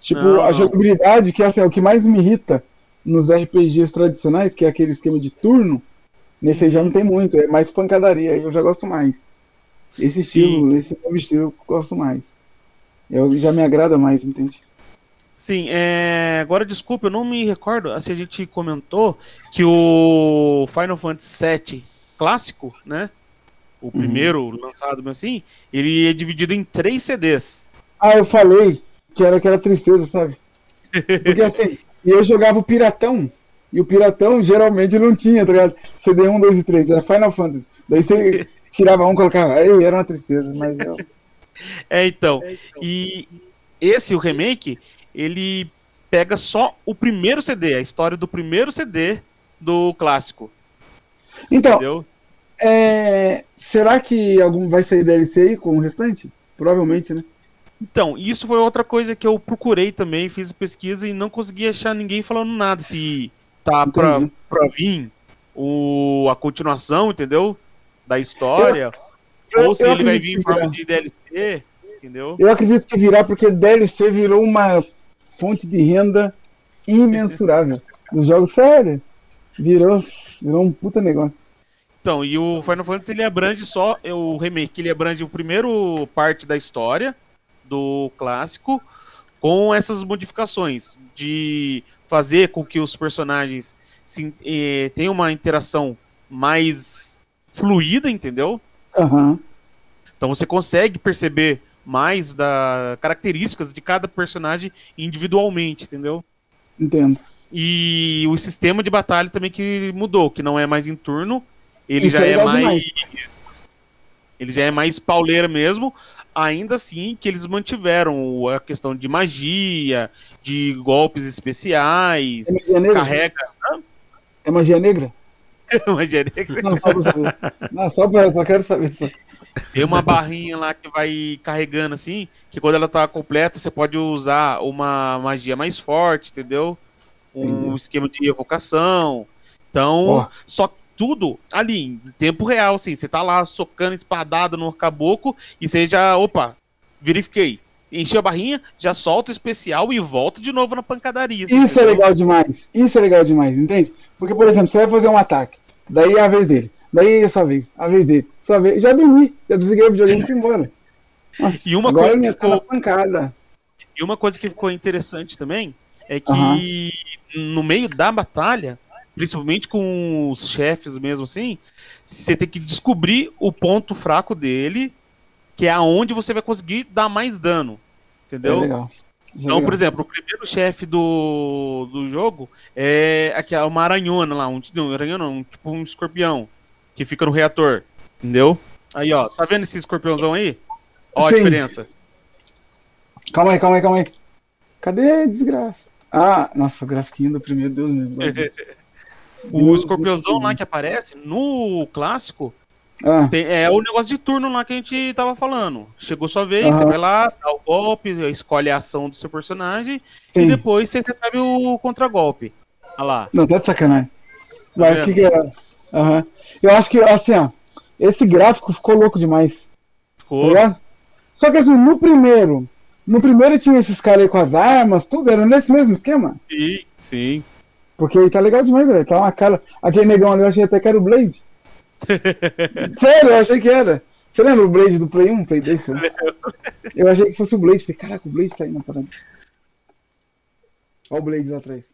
Tipo, Não, a jogabilidade, que assim, é o que mais me irrita nos RPGs tradicionais, que é aquele esquema de turno, nesse aí já não tem muito, é mais pancadaria, aí eu já gosto mais. Esse Sim. estilo, esse novo estilo eu gosto mais. Eu, já me agrada mais, entende? Sim, é... agora desculpa, eu não me recordo se a gente comentou que o Final Fantasy VII clássico, né? O primeiro lançado mesmo assim, ele é dividido em três CDs. Ah, eu falei que era aquela tristeza, sabe? Porque [LAUGHS] assim, eu jogava o Piratão, e o Piratão geralmente não tinha, tá ligado? CD 1, 2 e 3, era Final Fantasy. Daí você [LAUGHS] tirava um, colocava, ei, era uma tristeza, mas eu. [LAUGHS] É, então. E esse, o remake, ele pega só o primeiro CD, a história do primeiro CD do clássico, Então, entendeu? é, será que algum vai sair DLC aí com o restante? Provavelmente, né? Então, isso foi outra coisa que eu procurei também, fiz pesquisa e não consegui achar ninguém falando nada. Se tá pra, pra vir o, a continuação, entendeu? Da história. Eu- ou se eu ele vai vir em forma de DLC, entendeu? Eu acredito que virá porque DLC virou uma fonte de renda imensurável. Dos jogos, sério. Virou, virou um puta negócio. Então, e o Final Fantasy ele abrange só é, o remake, ele abrange o primeiro parte da história do clássico com essas modificações de fazer com que os personagens se, eh, tenham uma interação mais fluida, entendeu? Aham. Então você consegue perceber mais das características de cada personagem individualmente, entendeu? Entendo. E o sistema de batalha também que mudou, que não é mais em turno, ele Isso já é é mais. demais. Ele já é mais pauleira mesmo. Ainda assim que eles mantiveram a questão de magia, de golpes especiais, É carrega. É magia negra? [LAUGHS] magia negra. Não, só pra. Não, só, pra, só quero saber. só. Tem uma barrinha lá que vai carregando assim, que quando ela tá completa, você pode usar uma magia mais forte, entendeu? Um esquema de evocação. Então, só tudo ali, em tempo real, assim. Você tá lá socando espadada no caboclo e você já, opa, verifiquei. Encheu a barrinha, já solta o especial e volta de novo na pancadaria. Isso é entendeu? legal demais. Isso é legal demais, entende? Porque, por exemplo, você vai fazer um ataque. Daí é a vez dele. Daí é a sua vez. A vez dele. Sua vez. Já dormi. Já desliguei o videogame e fui embora. Nossa, [LAUGHS] E uma agora coisa que ficou pancada. E uma coisa que ficou interessante também é que no meio da batalha, principalmente com os chefes mesmo assim, você tem que descobrir o ponto fraco dele que é aonde você vai conseguir dar mais dano. Entendeu? É legal. É Então, legal. por exemplo, o primeiro chefe do, do jogo é aquela uma aranhona lá, um, não, aranhona não, um, tipo um escorpião que fica no reator, entendeu? Aí, ó, tá vendo esse escorpiãozão aí? Ó a Sim. diferença. Calma aí, calma aí, calma aí. Cadê a desgraça? Ah, nossa, o grafiquinho do primeiro, Deus [LAUGHS] meu Deus. O escorpiãozão lá que aparece no clássico Ah, tem- é o negócio de turno lá que a gente tava falando. Chegou sua vez, você vai lá, dá o golpe, escolhe a ação do seu personagem e sim. depois você recebe o contragolpe. Olha lá. Não, tá de sacanagem. Vendo? o que que é? Aham. Eu acho que, assim, ó, esse gráfico ficou louco demais, tá Ficou. ligado? Só que assim, no primeiro, no primeiro tinha esses caras aí com as armas, tudo, era nesse mesmo esquema. Sim, sim. Porque ele tá legal demais, velho. Tá uma cara. Aquele negão ali, eu achei até que era o Blade. [LAUGHS] Sério, eu achei que era. Você lembra o Blade do Play 1, Play 2? sei lá? Eu achei que fosse o Blade. Falei, caraca, o Blade tá aí na parada. Olha o Blade lá atrás.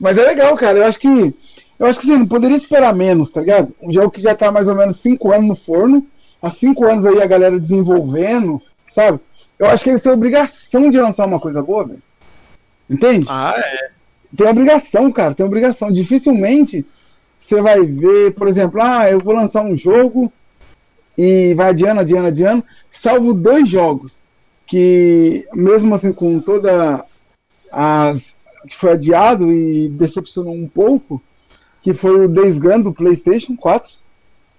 Mas é legal, cara. Eu acho que. Eu acho que assim, não poderia esperar menos, tá ligado? Um jogo que já tá mais ou menos 5 anos no forno. Há 5 anos aí a galera desenvolvendo, sabe? Eu acho que eles têm obrigação de lançar uma coisa boa, velho. Entende? Ah, é. Tem obrigação, cara, tem obrigação. Dificilmente você vai ver, por exemplo, ah, eu vou lançar um jogo e vai adiando, adiando, adiando, salvo dois jogos que, mesmo assim, com toda as que foi adiado e decepcionou um pouco, que foi o Days Gone do PlayStation 4,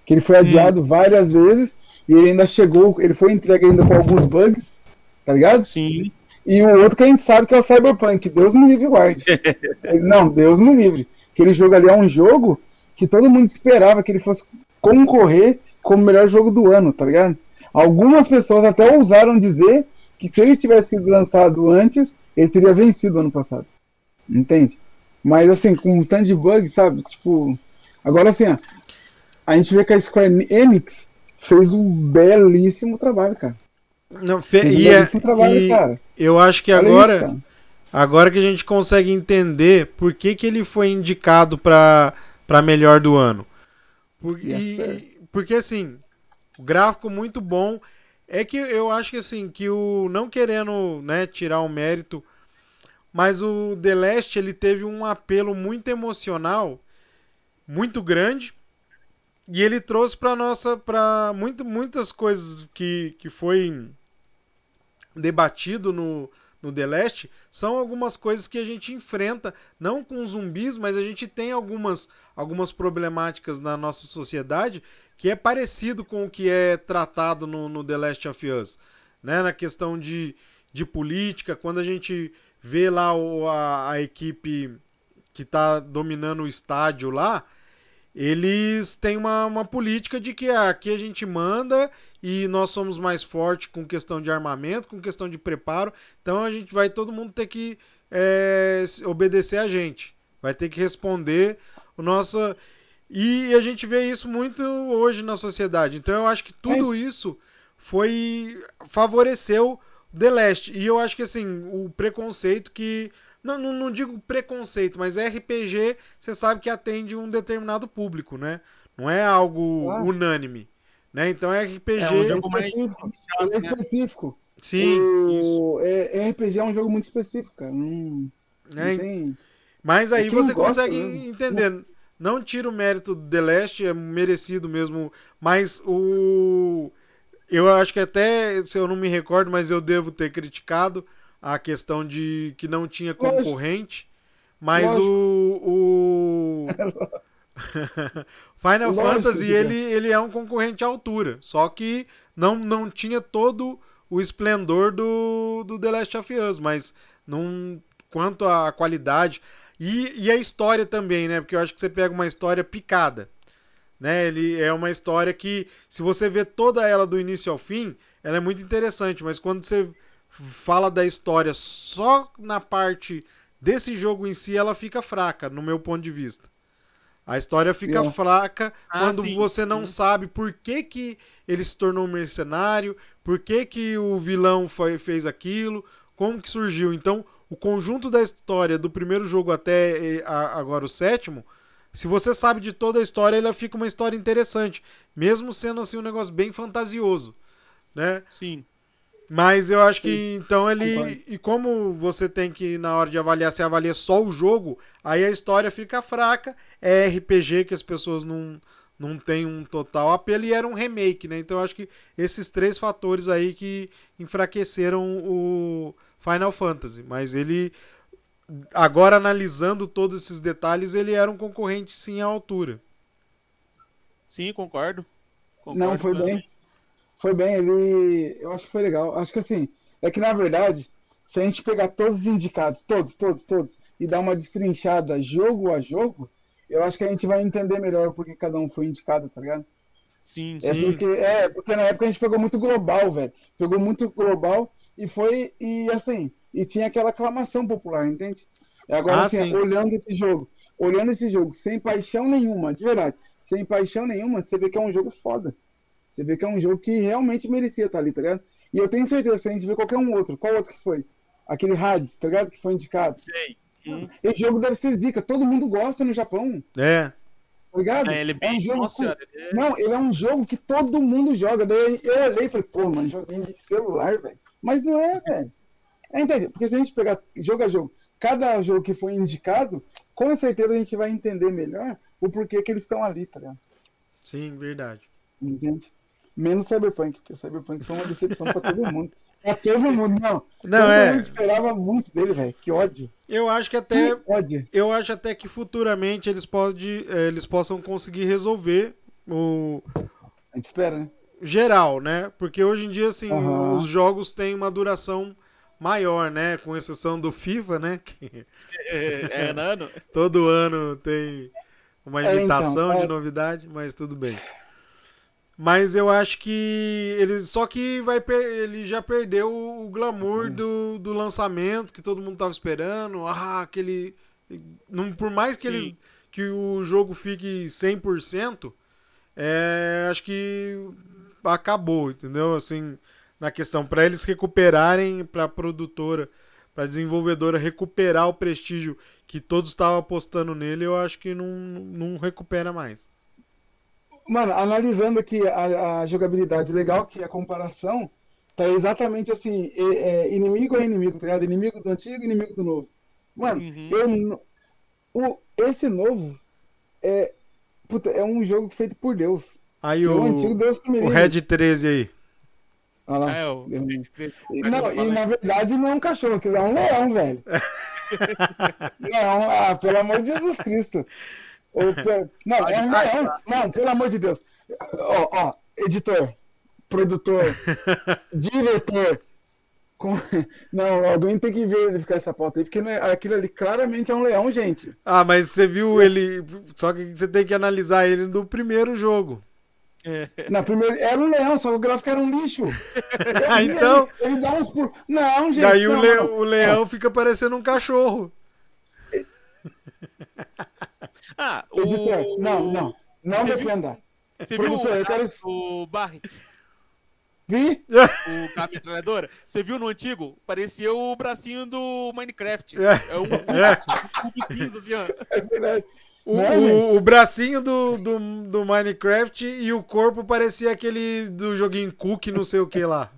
que ele foi adiado várias vezes e ele ainda chegou, ele foi entregue ainda com alguns bugs, tá ligado? Sim. E o outro que a gente sabe que é o Cyberpunk. Deus me livre guarde. [LAUGHS] Não, Deus me livre. Aquele jogo ali é um jogo que todo mundo esperava que ele fosse concorrer como o melhor jogo do ano, tá ligado? Algumas pessoas até ousaram dizer que se ele tivesse sido lançado antes, ele teria vencido ano passado. Entende? Mas assim, com um tanto de bug, sabe? Tipo. Agora assim, ó, a gente vê que a Square Enix fez um belíssimo trabalho, cara. Não, fe- Fez um e é- belíssimo trabalho, e cara. eu acho que Olha agora, isso, agora que a gente consegue entender por que, que ele foi indicado para para melhor do ano. Por- e- porque assim, o gráfico muito bom. É que eu acho que assim, que o não querendo, né, tirar o mérito, mas o The Last ele teve um apelo muito emocional, muito grande. E ele trouxe para nossa para muito, muitas coisas que, que foi debatido no, no The Last são algumas coisas que a gente enfrenta, não com zumbis, mas a gente tem algumas, algumas problemáticas na nossa sociedade que é parecido com o que é tratado no, no The Last of Us. Né? Na questão de, de política, quando a gente vê lá o, a, a equipe que está dominando o estádio lá, eles têm uma, uma política de que ah, aqui a gente manda e nós somos mais fortes com questão de armamento, com questão de preparo. Então a gente vai todo mundo ter que é, obedecer a gente. Vai ter que responder o nosso. E a gente vê isso muito hoje na sociedade. Então eu acho que tudo isso foi. favoreceu o The Last. E eu acho que assim, o preconceito que. Não, não, não digo preconceito, mas RPG, você sabe que atende um determinado público, né? Não é algo Claro. unânime. Né? Então é RPG. É um é jogo mais específico. é né? específico. Sim, isso. o é, RPG é um jogo muito específico, cara. Não, não É, tem. Mas aí É você gosta consegue mesmo. entender. Não tira o mérito do The Last, é merecido mesmo. Mas o. Eu acho que até, se eu não me recordo, mas eu devo ter criticado a questão de que não tinha Lógico. concorrente. Mas Lógico. o. o... [LAUGHS] Final Lógico Fantasy, é. ele, ele é um concorrente à altura. Só que não, não tinha todo o esplendor do, do The Last of Us. Mas não, quanto à qualidade. E, e a história também, né? Porque eu acho que você pega uma história picada. Né? Ele é uma história que, se você vê toda ela do início ao fim, ela é muito interessante. Mas quando você fala da história só na parte desse jogo em si, ela fica fraca, no meu ponto de vista. A história fica Yeah. fraca Ah, quando sim. você não Hum. sabe por que, que ele se tornou um mercenário, por que, que o vilão foi, fez aquilo, como que surgiu. Então, o conjunto da história do primeiro jogo até a- agora o sétimo, se você sabe de toda a história, ela fica uma história interessante, mesmo sendo assim um negócio bem fantasioso. né? Sim. Mas eu acho que então ele. concordo. E como você tem que, na hora de avaliar, você avalia só o jogo, aí a história fica fraca. É RPG que as pessoas não, não têm um total apelo e era um remake, né? Então eu acho que esses três fatores aí que enfraqueceram o Final Fantasy. Mas ele. Agora analisando todos esses detalhes, ele era um concorrente sim à altura. Sim, concordo. Concordo Não, foi bem. Foi bem, ele. Eu acho que foi legal. Acho que assim, é que na verdade, se a gente pegar todos os indicados, todos, todos, todos, e dar uma destrinchada jogo a jogo, eu acho que a gente vai entender melhor porque cada um foi indicado, tá ligado? Sim, É sim. porque, é, porque na época a gente pegou muito global, velho. Pegou muito global e foi, e assim, e tinha aquela aclamação popular, entende? E Agora, Ah, assim, sim. olhando esse jogo, olhando esse jogo sem paixão nenhuma, de verdade, sem paixão nenhuma, você vê que é um jogo foda. Você vê que é um jogo que realmente merecia estar ali, tá ligado? E eu tenho certeza, se a gente ver qualquer um outro, qual outro que foi? Aquele Hades, tá ligado? Que foi indicado. Sei. Hum. Esse jogo deve ser zica, todo mundo gosta no Japão, É. tá ligado? É, ele é um bem. jogo Nossa ele é- Não, ele é um jogo que todo mundo joga. Daí eu olhei e falei, pô, mano, joguinho de celular, velho. Mas não é, velho. É, entende? Porque se a gente pegar jogo a jogo, cada jogo que foi indicado, com certeza a gente vai entender melhor o porquê que eles estão ali, tá ligado? Sim, verdade. Entende? Menos Cyberpunk, porque o Cyberpunk foi uma decepção pra todo mundo. Pra [LAUGHS] todo mundo, não. Não, todo é. mundo esperava muito dele, velho. Que ódio. Eu acho que até. Que ódio. Eu acho até que futuramente eles, pode, eh, eles possam conseguir resolver o A gente espera, né? geral, né? Porque hoje em dia, assim, Aham. os jogos têm uma duração maior, né? Com exceção do FIFA, né? [LAUGHS] Que É, é, Nano. [LAUGHS] todo ano tem uma É, imitação então, de é. novidade, mas tudo bem. Mas eu acho que ele só que vai ele já perdeu o glamour do, do lançamento que todo mundo tava esperando. Ah, aquele não por mais que Sim. eles que o jogo fique 100%, é, acho que acabou, entendeu? Assim, na questão para eles recuperarem para a produtora, para a desenvolvedora recuperar o prestígio que todos estavam apostando nele, eu acho que não, não recupera mais. Mano, analisando aqui a, a jogabilidade legal, que a comparação tá exatamente assim, é, é, inimigo é inimigo, tá ligado? Inimigo do antigo, inimigo do novo. Mano, Uhum. eu o, esse novo é, puta, é um jogo feito por Deus. Aí o, o, antigo Deus que me o. Red 13 aí. Olha lá. É, o. Não, e na verdade não é um cachorro, aquilo é um leão, velho. [LAUGHS] Leão, ah, pelo amor de Jesus Cristo. Não, é um leão. Não, pelo amor de Deus. Ó, ó, editor, produtor, [LAUGHS] diretor. com- Não, alguém tem que verificar essa pauta aí, porque né, aquilo ali claramente é um leão, gente. Ah, mas você viu ele. Só que você tem que analisar ele do primeiro jogo. Na primeira, era um leão, só que o gráfico era um lixo. [LAUGHS] Ah, então. Ele, ele dá uns pulos. Não, gente. Daí o, não, le- não. o leão fica parecendo um cachorro. Ah, o. Editor, não, não. Não Você viu? defenda. Você viu Produtor, eu quero- o, o Barret, Vi? o cabo metralhadora? Você viu no antigo? Parecia o bracinho do Minecraft. É. É um É. assim, ó. É verdade. O, Não, o- o bracinho do, do, do Minecraft e o corpo parecia aquele do joguinho Cook, não sei o que lá.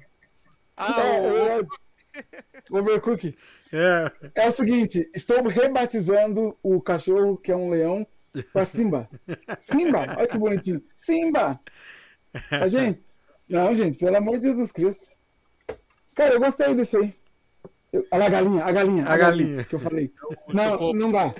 Ah, É, é o. Overcook. É. É o seguinte, estou rebatizando o cachorro, que é um leão, para Simba. Simba, olha que bonitinho. Simba! A gente? Não, gente, pelo amor de Jesus Cristo. Cara, eu gostei desse aí. Eu- olha a galinha, a galinha. A galinha. Que eu falei. o Não, não dá.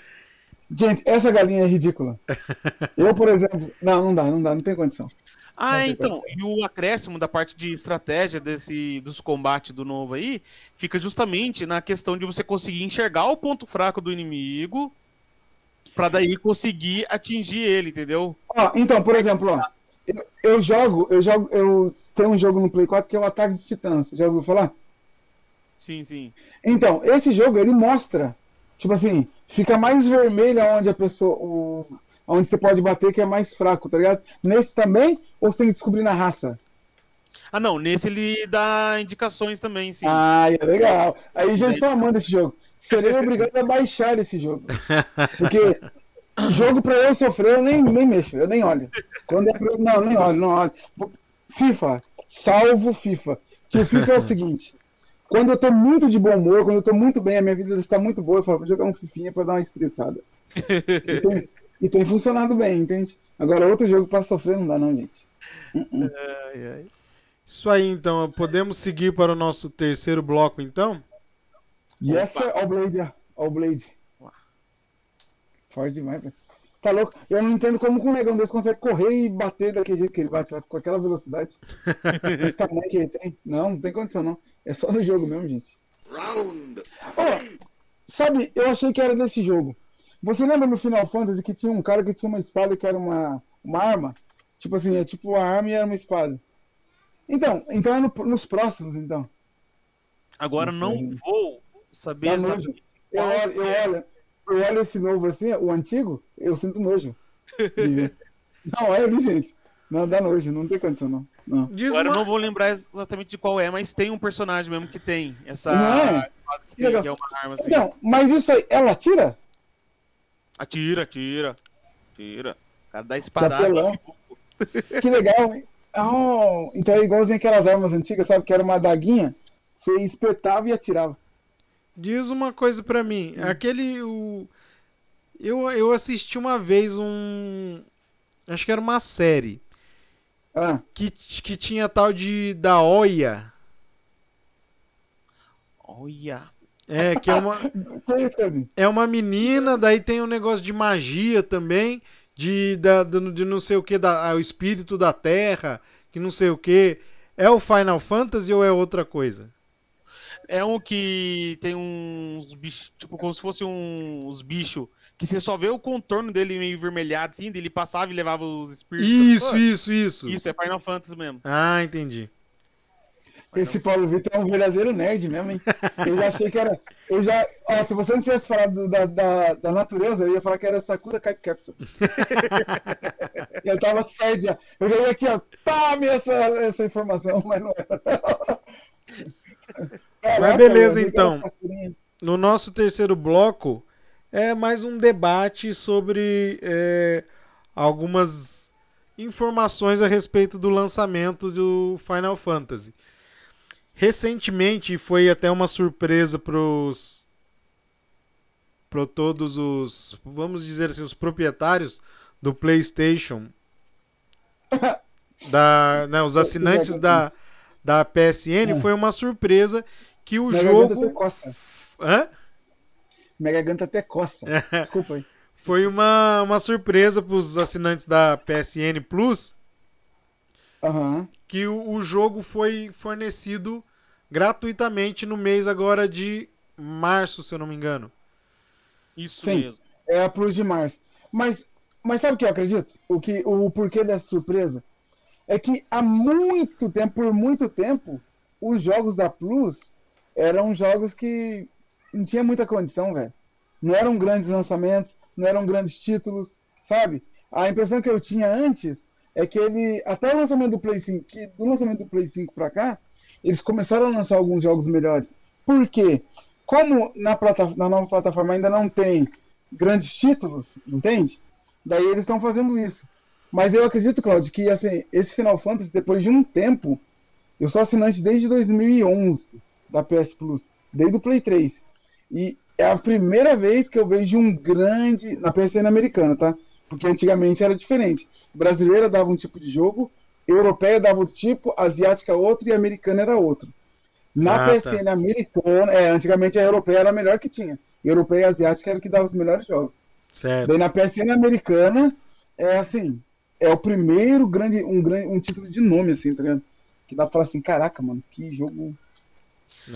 Gente, essa galinha é ridícula. [LAUGHS] Eu, por exemplo. Não, não dá, não dá, não tem condição. Ah, Não então, e o acréscimo da parte de estratégia desse, dos combates do novo aí fica justamente na questão de você conseguir enxergar o ponto fraco do inimigo pra daí conseguir atingir ele, entendeu? Ó, então, por exemplo, ó, eu, eu jogo, eu jogo, eu tenho um jogo no Play 4 que é o Ataque de Titãs. Já ouviu falar? Sim, sim. Então, esse jogo ele mostra, tipo assim, fica mais vermelho onde a pessoa, o, onde você pode bater que é mais fraco, tá ligado? Nesse também, ou você tem que descobrir na raça? Ah, não, nesse ele dá indicações também, sim. Ah, é legal. Aí já estou amando esse jogo. Serei [LAUGHS] obrigado a baixar esse jogo. Porque jogo pra eu sofrer, eu nem, nem mexo, eu nem olho. Quando é pra... Não, nem olho, não olho. FIFA. salvo FIFA. Que o FIFA é o seguinte: quando eu tô muito de bom humor, quando eu tô muito bem, a minha vida está muito boa, eu falo, vou jogar um Fifinha pra dar uma estressada. e, tem, e tem funcionado bem, entende? Agora, outro jogo pra sofrer não dá, não, gente. Uh-uh. Ai, ai. Isso aí, então. Podemos seguir para o nosso terceiro bloco, então? Yes, sir. All Blade, All Blade. Forte demais, velho. Tá louco? Eu não entendo como um negão desse consegue correr e bater daquele jeito que ele bate, com aquela velocidade. [LAUGHS] Esse tamanho que ele tem. Não, não tem condição, não. É só no jogo mesmo, gente. Oh, sabe, eu achei que era desse jogo. Você lembra no Final Fantasy que tinha um cara que tinha uma espada que era uma, uma arma? Tipo assim, é tipo uma arma e era uma espada. Então, então é no, nos próximos, então. Agora Não não vou saber exatamente. Eu qual olho, eu, é. olho, eu olho esse novo assim, o antigo, eu sinto nojo. [LAUGHS] não, é, viu, gente? Não, dá nojo, não tem condição, não. não. Diz Agora eu não vou lembrar exatamente de qual é, mas tem um personagem mesmo que tem essa. Não é? que, tem, que é uma arma assim. Então, mas isso aí, ela tira? Atira, atira. Atira. O cara dá espadada. Que legal, hein? Oh, então é igualzinho aquelas armas antigas, sabe? Que era uma adaguinha, você espetava e atirava. Diz uma coisa pra mim. Hum. Aquele. O... Eu, eu assisti uma vez um. Acho que era uma série. Ah, Que, que tinha tal de. Da Oia. Olha. É, que é uma, é uma menina, daí tem um negócio de magia também. De, da, de não sei o que, da, ah, o espírito da terra, que não sei o que. É o Final Fantasy ou é outra coisa? É um que tem uns bichos, tipo, como se fosse um- uns bichos, que você só vê o contorno dele meio vermelhado, assim, dele passava e levava os espíritos. Isso, Pô, isso, isso. Isso, é Final Fantasy mesmo. Ah, entendi. Esse Paulo Vitor é um verdadeiro nerd mesmo, hein? Eu já achei que era. Eu já. Ó, se você não tivesse falado da, da, da natureza, eu ia falar que era Sakura Kite Capture. [LAUGHS] eu tava certo já. Eu já ia aqui, ó. Tome essa, essa informação, mas não era. Caraca, beleza, então. Sakurinha. No nosso terceiro bloco é mais um debate sobre é, algumas informações a respeito do lançamento do Final Fantasy. Recentemente foi até uma surpresa pros para todos os, vamos dizer assim, os proprietários do PlayStation, [LAUGHS] da, né, os assinantes da, da PSN, foi uma surpresa que o Minha garganta jogo até coça. Hã? Minha garganta até coça. Desculpa aí. Foi uma, uma surpresa para os assinantes da PSN Plus Aham. que o, o jogo foi fornecido gratuitamente no mês agora de março, se eu não me engano. Isso Sim. mesmo. É a Plus de março. Mas, mas sabe o que eu acredito? O, que, o porquê dessa surpresa? É que há muito tempo, por muito tempo, os jogos da Plus eram jogos que não tinha muita condição, velho. Não eram grandes lançamentos, não eram grandes títulos, sabe? A impressão que eu tinha antes é que ele, até o lançamento do Play 5, que do lançamento do Play 5 pra cá, eles começaram a lançar alguns jogos melhores. Por quê? Como na, plata, na nova plataforma ainda não tem grandes títulos, entende? Daí eles estão fazendo isso. Mas eu acredito, Claudio, que assim, esse Final Fantasy, depois de um tempo, eu sou assinante desde 2011 da PS Plus, desde o Play 3. E é a primeira vez que eu vejo um grande. na PSN americana, tá? Porque antigamente era diferente. Brasileira dava um tipo de jogo, europeia dava outro tipo, asiática outro e americana era outro. Na Ah, PSN americana, é, antigamente a europeia era a melhor que tinha. Europeia e asiática era o que dava os melhores jogos. Certo. Daí na PSN americana, é assim, é o primeiro grande, um grande, um título de nome, assim, tá ligado? Que dá pra falar assim, caraca, mano, que jogo.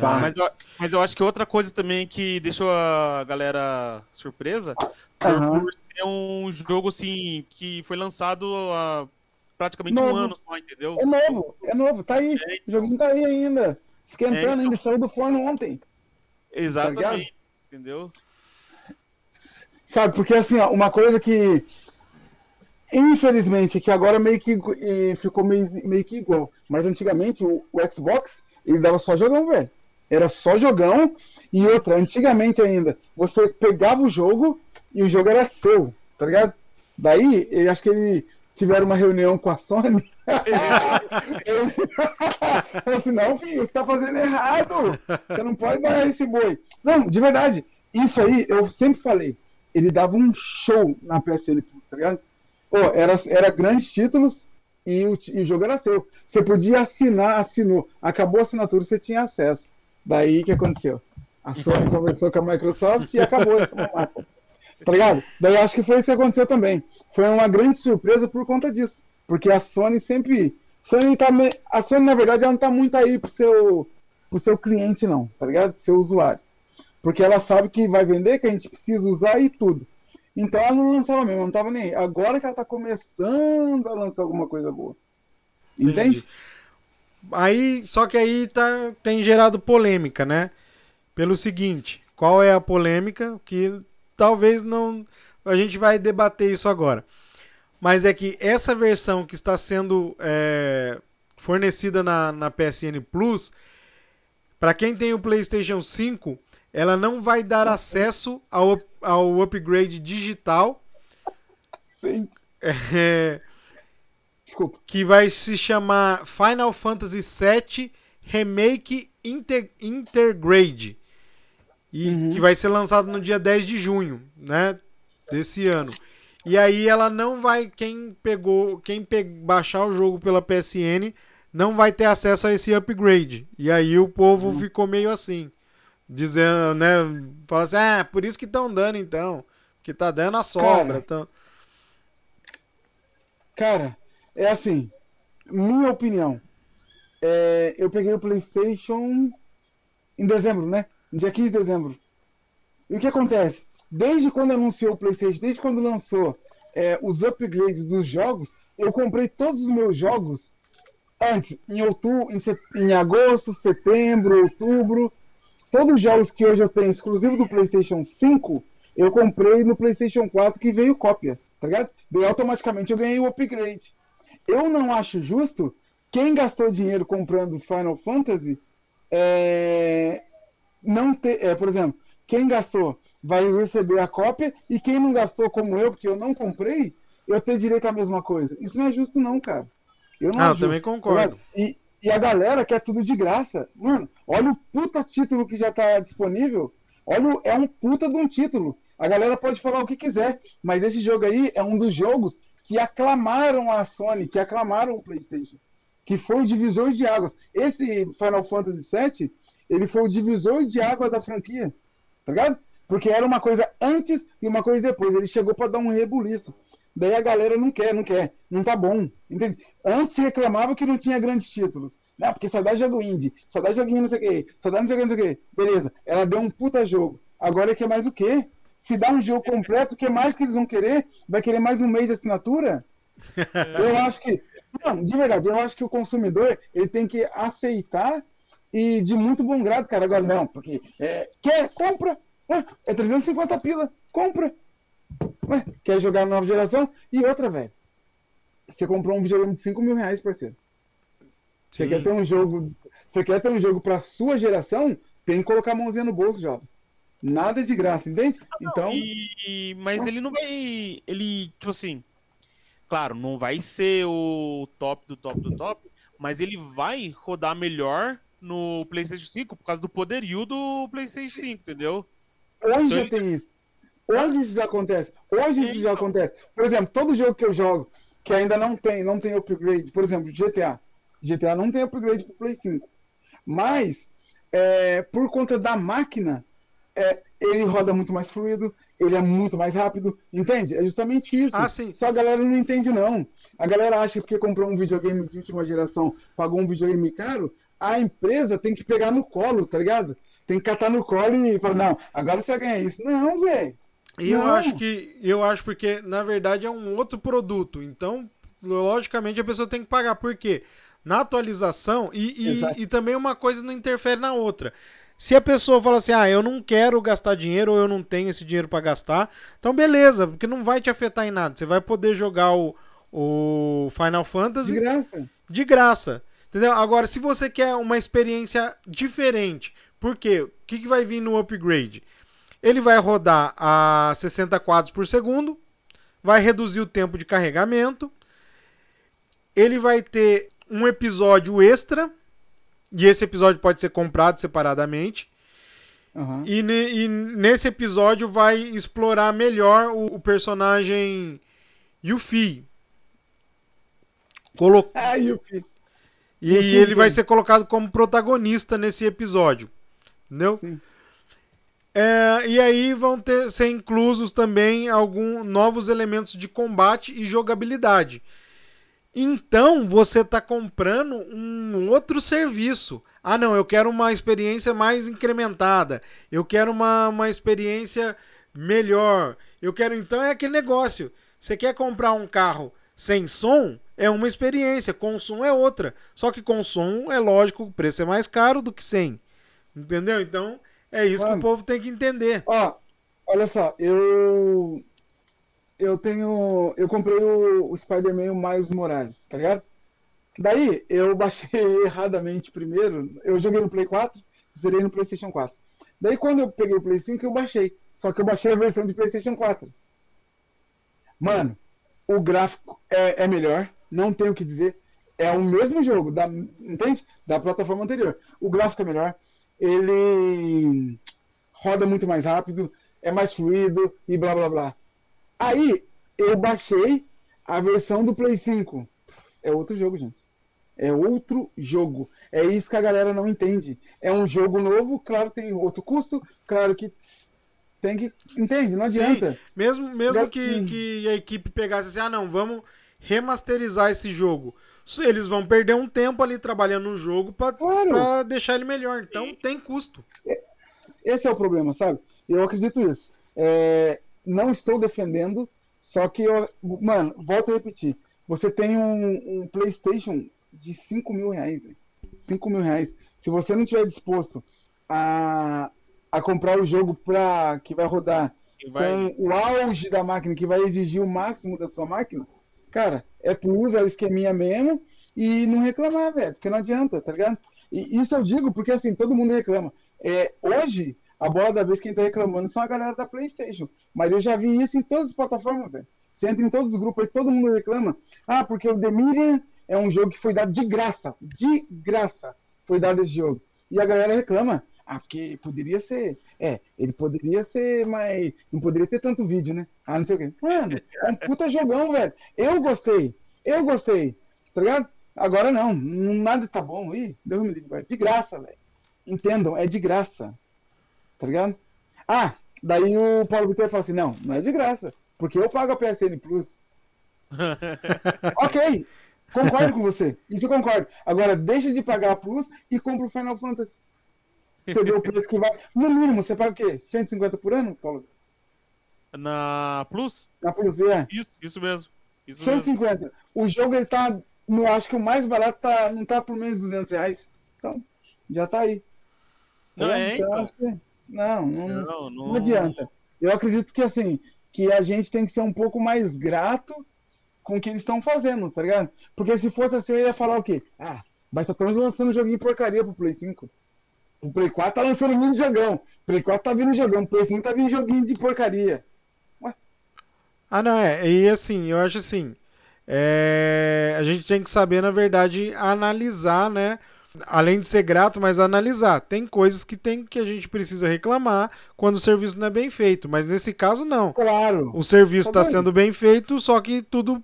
Ah, Mas eu, mas eu acho que outra coisa também que deixou a galera surpresa Aham. por ser um jogo assim que foi lançado há praticamente um Novo. ano só, entendeu? É novo, é novo, tá aí. É, O joguinho tá aí ainda. Esquentando É, então. ainda, saiu do forno ontem. Exatamente, entendeu? Sabe, porque assim, ó, uma coisa que. Infelizmente, que agora meio que eh, ficou meio, meio que igual. Mas antigamente o, o Xbox, ele dava só jogão, velho. Era só jogão. E outra, antigamente ainda, você pegava o jogo e o jogo era seu, tá ligado? Daí, eu acho que eles tiveram uma reunião com a Sony. falou assim, não, filho, você tá fazendo errado. Você não pode dar esse boi. Não, de verdade, isso aí, eu sempre falei, ele dava um show na PSN Plus, tá ligado? Pô, era, era grandes títulos e o, e o jogo era seu. Você podia assinar, assinou. Acabou a assinatura, você tinha acesso. Daí o que aconteceu? A Sony conversou com a Microsoft e acabou essa mamata. Tá ligado? Daí acho que foi isso que aconteceu também. Foi uma grande surpresa por conta disso. Porque a Sony sempre. Sony tá me... A Sony, na verdade, ela não tá muito aí pro seu, pro seu cliente, não, tá ligado? Pro seu usuário. Porque ela sabe que vai vender, que a gente precisa usar e tudo. Então ela não lançava mesmo, não tava nem aí. Agora que ela tá começando a lançar alguma coisa boa. Entende? Entendi. Aí, só que aí tá, tem gerado polêmica, né? Pelo seguinte, qual é a polêmica? Que talvez não. A gente vai debater isso agora. Mas é que essa versão que está sendo é, fornecida na, na PSN Plus, para quem tem o PlayStation 5, ela não vai dar acesso ao, ao upgrade digital. Sim. [LAUGHS] É, Desculpa. que vai se chamar Final Fantasy VII Remake Inter Intergrade. E Uhum. que vai ser lançado no dia 10 de junho, né? Desse ano. E aí ela não vai. Quem pegou. Quem pe- baixar o jogo pela PSN não vai ter acesso a esse upgrade. E aí o povo Uhum. ficou meio assim. Dizendo, né? Fala assim, ah, por isso que estão dando então. Que tá dando a sobra. Cara, Então... Cara, é assim, minha opinião. É, eu peguei o PlayStation em dezembro, né? No dia 15 de dezembro. E o que acontece? Desde quando anunciou o PlayStation, desde quando lançou é, os upgrades dos jogos, eu comprei todos os meus jogos antes, em outubro, em, set- em agosto, setembro, outubro. Todos os jogos que hoje eu tenho exclusivo do PlayStation 5, eu comprei no PlayStation 4 que veio cópia, tá ligado? Automaticamente eu ganhei o upgrade. Eu não acho justo quem gastou dinheiro comprando Final Fantasy é, não ter, é, por exemplo, quem gastou vai receber a cópia e quem não gastou como eu, porque eu não comprei, eu ter direito à mesma coisa. Isso não é justo não, cara. Eu não Ah, eu também concordo. E, e a galera quer tudo de graça. Mano, olha o puta título que já tá disponível. Olha, o- é um puta de um título. A galera pode falar o que quiser, mas esse jogo aí é um dos jogos que aclamaram a Sony, que aclamaram o PlayStation, que foi o divisor de águas. Esse Final Fantasy VII, ele foi o divisor de águas da franquia, tá ligado? Porque era uma coisa antes e uma coisa depois. Ele chegou pra dar um rebuliço. Daí a galera não quer, não quer, não tá bom, entende? Antes reclamava que não tinha grandes títulos. Não, porque só dá jogo indie, só dá joguinho não sei o quê, só dá não sei o que, não sei o quê. Beleza, ela deu um puta jogo. Agora quer mais o quê? Se dá um jogo completo, o que mais que eles vão querer? Vai querer mais um mês de assinatura? [LAUGHS] Eu acho que, não, de verdade, eu acho que o consumidor ele tem que aceitar e de muito bom grado, cara. Agora não, porque é, quer, compra, Ué, é 350 pila, compra. Ué, quer jogar nova geração? E outra, velho. Você comprou um videogame de 5 mil reais, parceiro. Você quer ter um jogo. Você quer ter um jogo pra sua geração? Tem que colocar a mãozinha no bolso, jovem. Nada de graça, entende? Então. E, mas ele não vai. Ele, tipo assim. Claro, não vai ser o top do top do top, mas ele vai rodar melhor no PlayStation 5 por causa do poderio do PlayStation 5, entendeu? Hoje já ele- tem isso. Hoje isso já acontece. Hoje isso já acontece. Por exemplo, todo jogo que eu jogo que ainda não tem, não tem upgrade, por exemplo, GTA. GTA não tem upgrade pro Play 5. Mas, é, por conta da máquina, é, ele roda muito mais fluido, ele é muito mais rápido, entende? É justamente isso. Ah, sim. Só a galera não entende, não. A galera acha que porque comprou um videogame de última geração, pagou um videogame caro, a empresa tem que pegar no colo, tá ligado? Tem que catar no colo e falar, não, agora você vai ganhar isso. Não, velho. Eu Não. acho que eu acho porque na verdade é um outro produto. Então, logicamente a pessoa tem que pagar. Por quê? Na atualização e, e, e também uma coisa não interfere na outra. Se a pessoa fala assim, ah, eu não quero gastar dinheiro ou eu não tenho esse dinheiro pra gastar, então beleza, porque não vai te afetar em nada. Você vai poder jogar o, o Final De Fantasy graça. de graça. Entendeu? Agora, se você quer uma experiência diferente, por quê? O que, que vai vir no upgrade? Ele vai rodar a 60 quadros por segundo, vai reduzir o tempo de carregamento, ele vai ter um episódio extra E esse episódio pode ser comprado separadamente. Aham. E, ne- e nesse episódio vai explorar melhor o, o personagem Yuffie. Colo Ah, Yuffie. e Yuffie, ele vai ser colocado como protagonista nesse episódio. Entendeu? Sim. É, e aí vão ter, ser inclusos também alguns novos elementos de combate e jogabilidade. Então você está comprando um outro serviço. Ah, não, eu quero uma experiência mais incrementada. Eu quero uma, uma experiência melhor. Eu quero. Então é aquele negócio. Você quer comprar um carro sem som? É uma experiência. Com som é outra. Só que com som, é lógico, o preço é mais caro do que sem. Entendeu? Então é isso que Mano. o povo tem que entender. Ó, olha só, eu. Eu tenho. Eu comprei o, o Spider-Man o Miles Morales, tá ligado? Daí eu baixei [LAUGHS] erradamente primeiro. Eu joguei no Play 4, zerei no PlayStation 4. Daí quando eu peguei o Play 5, eu baixei. Só que eu baixei a versão de PlayStation 4. Mano, o gráfico é, é melhor, não tenho o que dizer. É o mesmo jogo, da, entende? Da plataforma anterior. O gráfico é melhor. Ele roda muito mais rápido, é mais fluido e blá blá blá. Aí eu baixei a versão do Play 5. É outro jogo, gente. É outro jogo. É isso que a galera não entende. É um jogo novo, claro, tem outro custo, claro que tem que. Entende? Não Sim, adianta. mesmo mesmo Já- que, Hum. que a equipe pegasse assim, ah não, vamos remasterizar esse jogo. Eles vão perder um tempo ali trabalhando no jogo pra Claro. deixar ele melhor. Então tem custo. Esse é o problema, sabe? Eu acredito isso. É, não estou defendendo, só que eu. Mano, volto a repetir. Você tem um, um PlayStation de 5 mil reais. velho. 5 mil reais. Se você não estiver disposto a, a comprar o jogo pra, que vai rodar vai- com o auge da máquina, que vai exigir o máximo da sua máquina, cara, é plus, é o esqueminha mesmo, e não reclamar, velho, porque não adianta, tá ligado? E isso eu digo porque, assim, todo mundo reclama. É, hoje, a bola da vez quem tá reclamando são a galera da PlayStation, mas eu já vi isso em todas as plataformas, velho. Você entra em todos os grupos aí, todo mundo reclama. Ah, porque o The é um jogo que foi dado de graça, de graça foi dado esse jogo. E a galera reclama. Ah, porque poderia ser. É, ele poderia ser, mas não poderia ter tanto vídeo, né? Ah, não sei o quê. Mano, é um puta jogão, velho. Eu gostei. Eu gostei. Tá ligado? Agora não. Nada tá bom. Ih, Deus me livre. De graça, velho. Entendam, é de graça. Tá ligado? Ah, daí o Paulo Vitor fala assim: não, não é de graça. Porque eu pago a PSN Plus. [LAUGHS] ok, concordo com você. Isso eu concordo. Agora, deixa de pagar a Plus e compra o Final Fantasy. Você vê o preço que vai. No mínimo, você paga o quê? 150 por ano, Paulo? Na Plus? Na Plus, é. Isso, isso mesmo. Isso mesmo. 150. O jogo, ele tá. Eu acho que o mais barato tá, não tá por menos de 200 reais. Então, já tá aí. Não, é, Então, então. Não, não, Não, não, não adianta. Eu acredito que assim, que a gente tem que ser um pouco mais grato com o que eles estão fazendo, tá ligado? Porque se fosse assim, eu ia falar o quê? Ah, mas só estamos lançando joguinho porcaria pro Play 5. O Play 4 tá lançando muito jogão. Play 4 tá vindo jogão. Play 5 tá vindo joguinho de porcaria. Ah, não, é. E assim, eu acho assim. é, A gente tem que saber, na verdade, analisar, né? Além de ser grato, mas analisar. Tem coisas que tem que a gente precisa reclamar quando o serviço não é bem feito. Mas nesse caso, não. Claro. O serviço Tá está sendo bem feito, só que tudo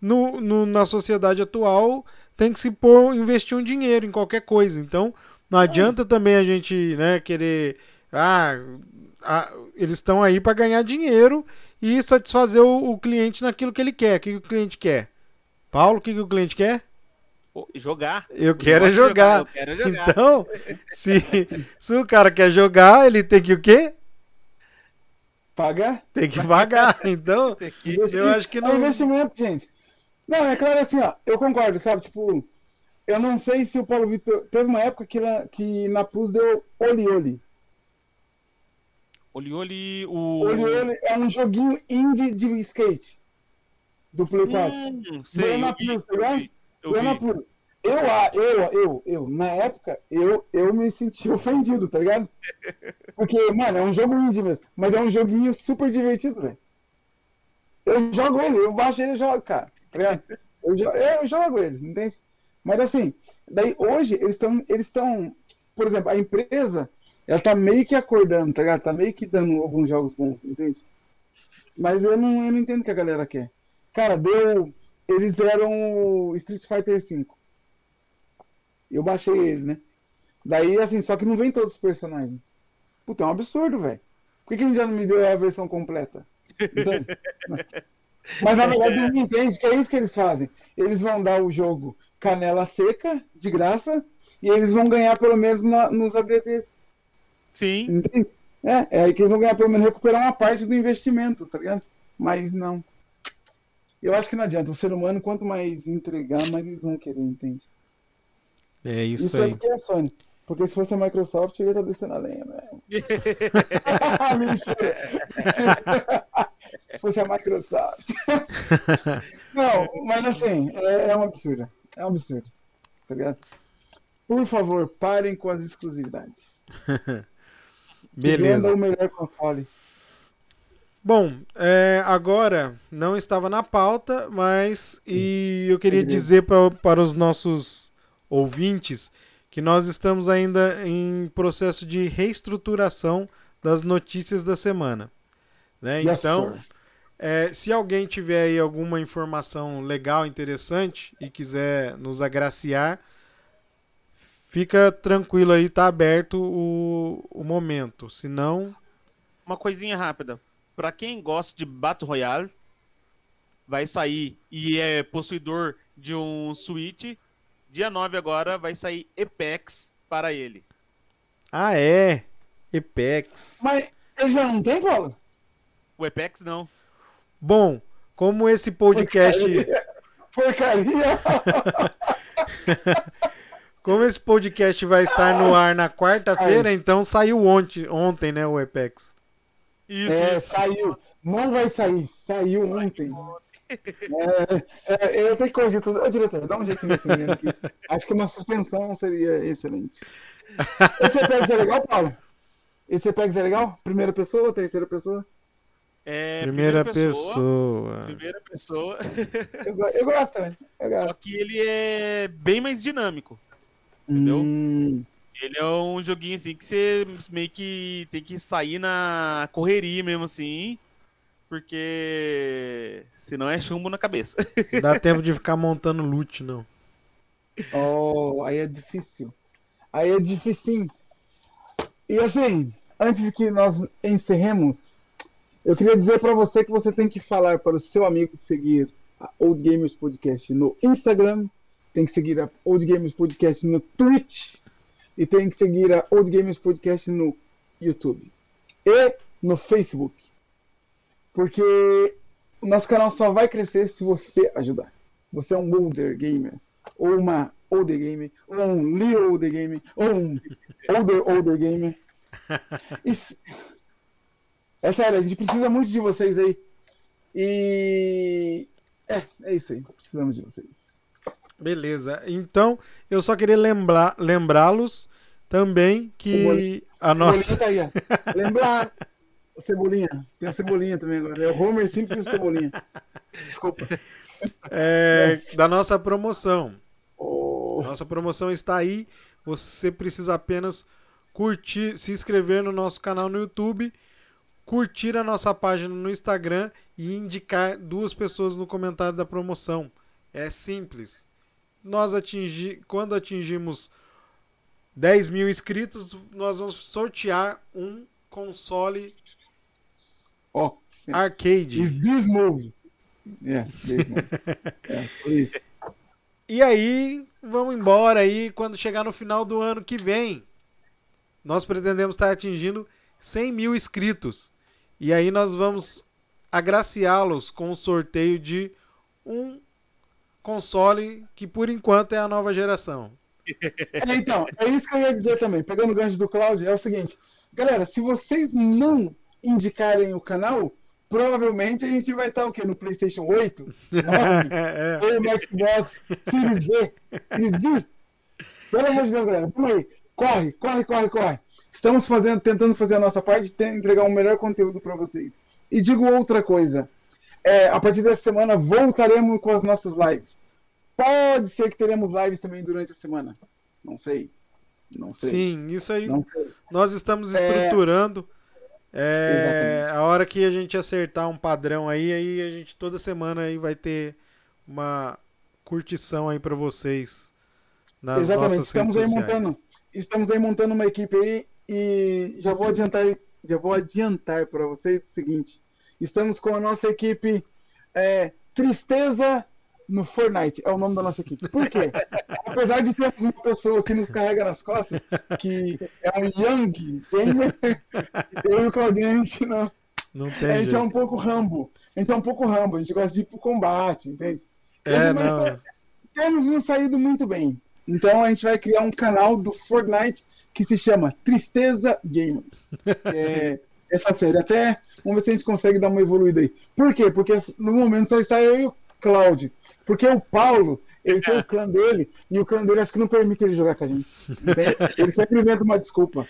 no, no- na sociedade atual tem que se pôr, investir um dinheiro em qualquer coisa. Então, não adianta também a gente né, querer. Ah, ah, eles estão aí para ganhar dinheiro e satisfazer o, o cliente naquilo que ele quer. O que, que o cliente quer? Paulo, o que, que o cliente quer? Jogar. Eu quero é de jogar. Eu quero é jogar. Então, se, se o cara quer jogar, ele tem que o quê? Pagar. Tem que pagar. Então, [LAUGHS] que- eu acho que É um não. investimento, gente. Não, é claro assim, ó. Eu concordo, sabe? Tipo, eu não sei se o Paulo Vitor. Teve uma época que, na- que na Plus deu Oli Oli. Oli Oli, o. Oli Oli é um joguinho indie de skate. Do Play 4. Hum, sei, Deu na Plus, tá ligado? Eu Eu, vi. Eu, eu, eu, eu, na época, eu, eu me senti [LAUGHS] ofendido, tá ligado? Porque, mano, é um jogo indie mesmo. Mas é um joguinho super divertido, velho. Eu jogo ele, eu baixo ele e jogo, cara. Tá ligado? Eu, eu jogo ele, entende? Mas assim, daí hoje eles estão, eles estão, por exemplo, a empresa, ela tá meio que acordando, tá ligado? Tá meio que dando alguns jogos bons, entende? Mas eu não, eu não entendo o que a galera quer. Cara, deu. Eles deram o Street Fighter V. Eu baixei ele, né? Daí, assim, só que não vem todos os personagens. Puta, é um absurdo, velho. Por que, que ele já não me deu a versão completa? Entende? [LAUGHS] Mas na verdade ele não entende que é isso que eles fazem. Eles vão dar o jogo canela seca, de graça, e eles vão ganhar pelo menos na, nos ADDs. Sim. Entende? É, é aí que eles vão ganhar pelo menos recuperar uma parte do investimento, tá ligado? Mas não. Eu acho que não adianta. O ser humano, quanto mais entregar, mais eles vão querer, entende? É isso, Isso é aí. porque é a Sony. Porque se fosse a Microsoft, eu ia estar descendo a lenha, né? [LAUGHS] [LAUGHS] Mentira. se fosse a Microsoft. [LAUGHS] Não, mas assim, é, é um absurdo. É um absurdo. Tá ligado? Por favor, parem com as exclusividades. Que venda Beleza. o melhor console. Bom, é, agora não estava na pauta, mas e eu queria dizer pra, para os nossos ouvintes que nós estamos ainda em processo de reestruturação das notícias da semana. Né? Então, é, se alguém tiver aí alguma informação legal, interessante e quiser nos agraciar, fica tranquilo aí, tá aberto o, o momento. Se não, Uma coisinha rápida. Pra quem gosta de Battle Royale, vai sair e é possuidor de um Switch, dia 9 agora vai sair Apex para ele. ah é, Apex. Mas ele já não tem, Paulo? O Apex não. Bom, como esse podcast, Porcaria! [LAUGHS] como esse podcast vai estar no ar na quarta-feira, então saiu ontem, ontem, né, o Apex. Isso, É, isso. saiu. Não vai sair. Saiu ontem. É, é, eu tenho que corrigir tudo. Ô, diretor, dá um jeito nesse menino aqui. Acho que uma suspensão seria excelente. Esse Apex é legal, Paulo? Esse Apex é legal? Primeira pessoa, terceira pessoa? É, Primeira pessoa. Primeira pessoa. Eu, eu gosto também. Eu Só gosto. que ele é bem mais dinâmico. Entendeu? Hum, Ele é um joguinho assim que você meio que tem que sair na correria mesmo assim. Porque senão é chumbo na cabeça. Dá tempo de ficar montando loot, não. oh, aí é difícil. Aí é difícil. E assim, antes que nós encerremos, eu queria dizer para você que você tem que falar para o seu amigo seguir a Old Gamers Podcast no Instagram, tem que seguir a Old Gamers Podcast no Twitch e tem que seguir a Old Gamers Podcast no YouTube e no Facebook. Porque o nosso canal só vai crescer se você ajudar. Você é um older gamer, ou uma older gamer, ou um little older gamer, ou um older older gamer. [LAUGHS] Isso- É sério, a gente precisa muito de vocês aí. E. É, é isso aí. Precisamos de vocês. Beleza. Então, eu só queria lembrar, lembrá-los também que Cebolinha. a nossa Cebolinha tá aí. [LAUGHS] Lembrar. Cebolinha. Tem a cebolinha também agora. É o Homer Simpson e o Cebolinha. Desculpa. é, da nossa promoção. Oh, Nossa promoção está aí. Você precisa apenas curtir, se inscrever no nosso canal no YouTube, curtir a nossa página no Instagram e indicar duas pessoas no comentário da promoção. É simples. Nós atingi, quando atingimos 10 mil inscritos, nós vamos sortear um console ó. arcade. Is this movie? Yeah, this movie. Yeah, please. E aí, vamos embora aí quando chegar no final do ano que vem. Nós pretendemos estar atingindo 100 mil inscritos. E aí nós vamos agraciá-los com o sorteio de um console que por enquanto é a nova geração. É, então, é isso que eu ia dizer também. Pegando o gancho do Cláudio, é o seguinte. Galera, se vocês não indicarem o canal, provavelmente a gente vai estar o quê? No PlayStation 8? 9? [LAUGHS] É, ou no Xbox Series Z? Series? Pelo amor de Deus, galera. Vamos aí. Corre, corre, corre, corre. Estamos fazendo, tentando fazer a nossa parte e entregar um melhor conteúdo para vocês. E digo outra coisa. É, a partir dessa semana voltaremos com as nossas lives. Pode ser que teremos lives também durante a semana. Não sei. Não sei. Sim, isso aí nós estamos É. estruturando. É, a hora que a gente acertar um padrão aí, aí a gente toda semana aí vai ter uma curtição aí pra vocês nas Exatamente. nossas Estamos redes aí sociais. montando. Estamos aí montando uma equipe aí e já vou adiantar, já vou adiantar para vocês o seguinte. Estamos com a nossa equipe é, Tristeza no Fortnite. É o nome da nossa equipe. Por quê? [LAUGHS] Apesar de termos uma pessoa que nos carrega nas costas, que é um Young gamer, [LAUGHS] eu e o Claudinho, a gente não. Não A tem gente é um jeito. pouco rambo. A gente é um pouco rambo. A gente gosta de ir pro combate, entende? É, Mas não. temos nos saído muito bem. Então a gente vai criar um canal do Fortnite que se chama Tristeza Gamers. [LAUGHS] É, essa série. Até vamos ver se a gente consegue dar uma evoluída aí. Por quê? Porque no momento só está eu e o Cláudio. Porque o Paulo, ele tem o clã dele, e o clã dele acho que não permite ele jogar com a gente. [LAUGHS] Ele sempre inventa uma desculpa.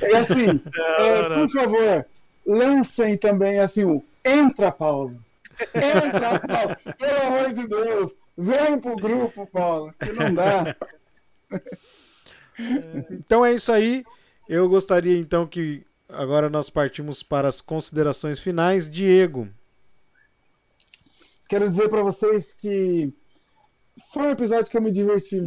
É assim, é, por favor, lancem também assim o Entra, Paulo. Entra, Paulo. Pelo amor de Deus. Vem pro grupo, Paulo, que não dá. [LAUGHS] Então é isso aí. Eu gostaria então que agora nós partimos para as considerações finais. Diego, Quero dizer pra vocês que foi um episódio que eu me diverti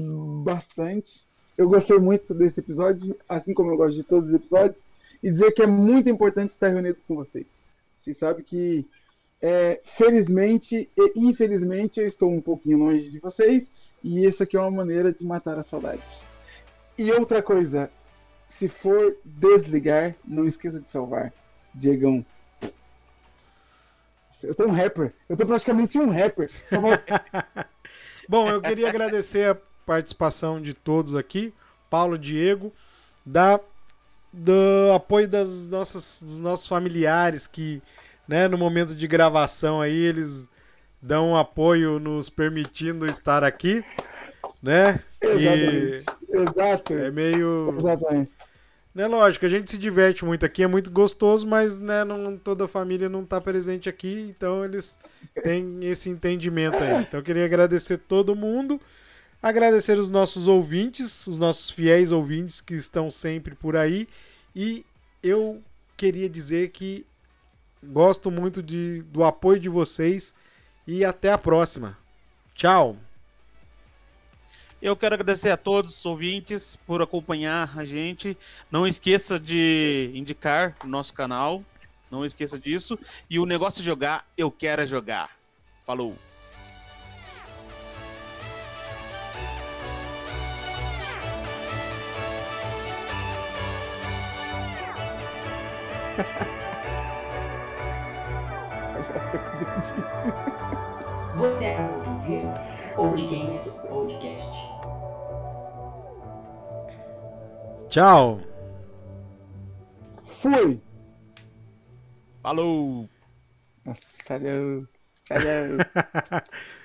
bastante. Eu gostei muito desse episódio, assim como eu gosto de todos os episódios. E dizer que é muito importante estar reunido com vocês. Vocês sabem que, é, felizmente e infelizmente, eu estou um pouquinho longe de vocês. E essa aqui é uma maneira de matar a saudade. E outra coisa, se for desligar, não esqueça de salvar. Diegão. Eu tô um rapper. Eu tô praticamente um rapper. Vou- [LAUGHS] Bom, eu queria agradecer a participação de todos aqui, Paulo, Diego, da do apoio das nossas, dos nossos familiares que, né, no momento de gravação aí eles dão um apoio nos permitindo estar aqui, né? Exatamente. Exato. é meio Exatamente. Né, lógico, a gente se diverte muito aqui, é muito gostoso, mas né, não, toda a família não está presente aqui, então eles têm esse entendimento aí. Então eu queria agradecer todo mundo, agradecer os nossos ouvintes, os nossos fiéis ouvintes que estão sempre por aí, e eu queria dizer que gosto muito de, do apoio de vocês e até a próxima. Tchau! Eu quero agradecer a todos os ouvintes por acompanhar a gente. Não esqueça de indicar o nosso canal. Não esqueça disso. E o negócio de jogar, eu quero é jogar. Falou! [LAUGHS] Tchau! Fui. Falou! Falou. Falou. [LAUGHS]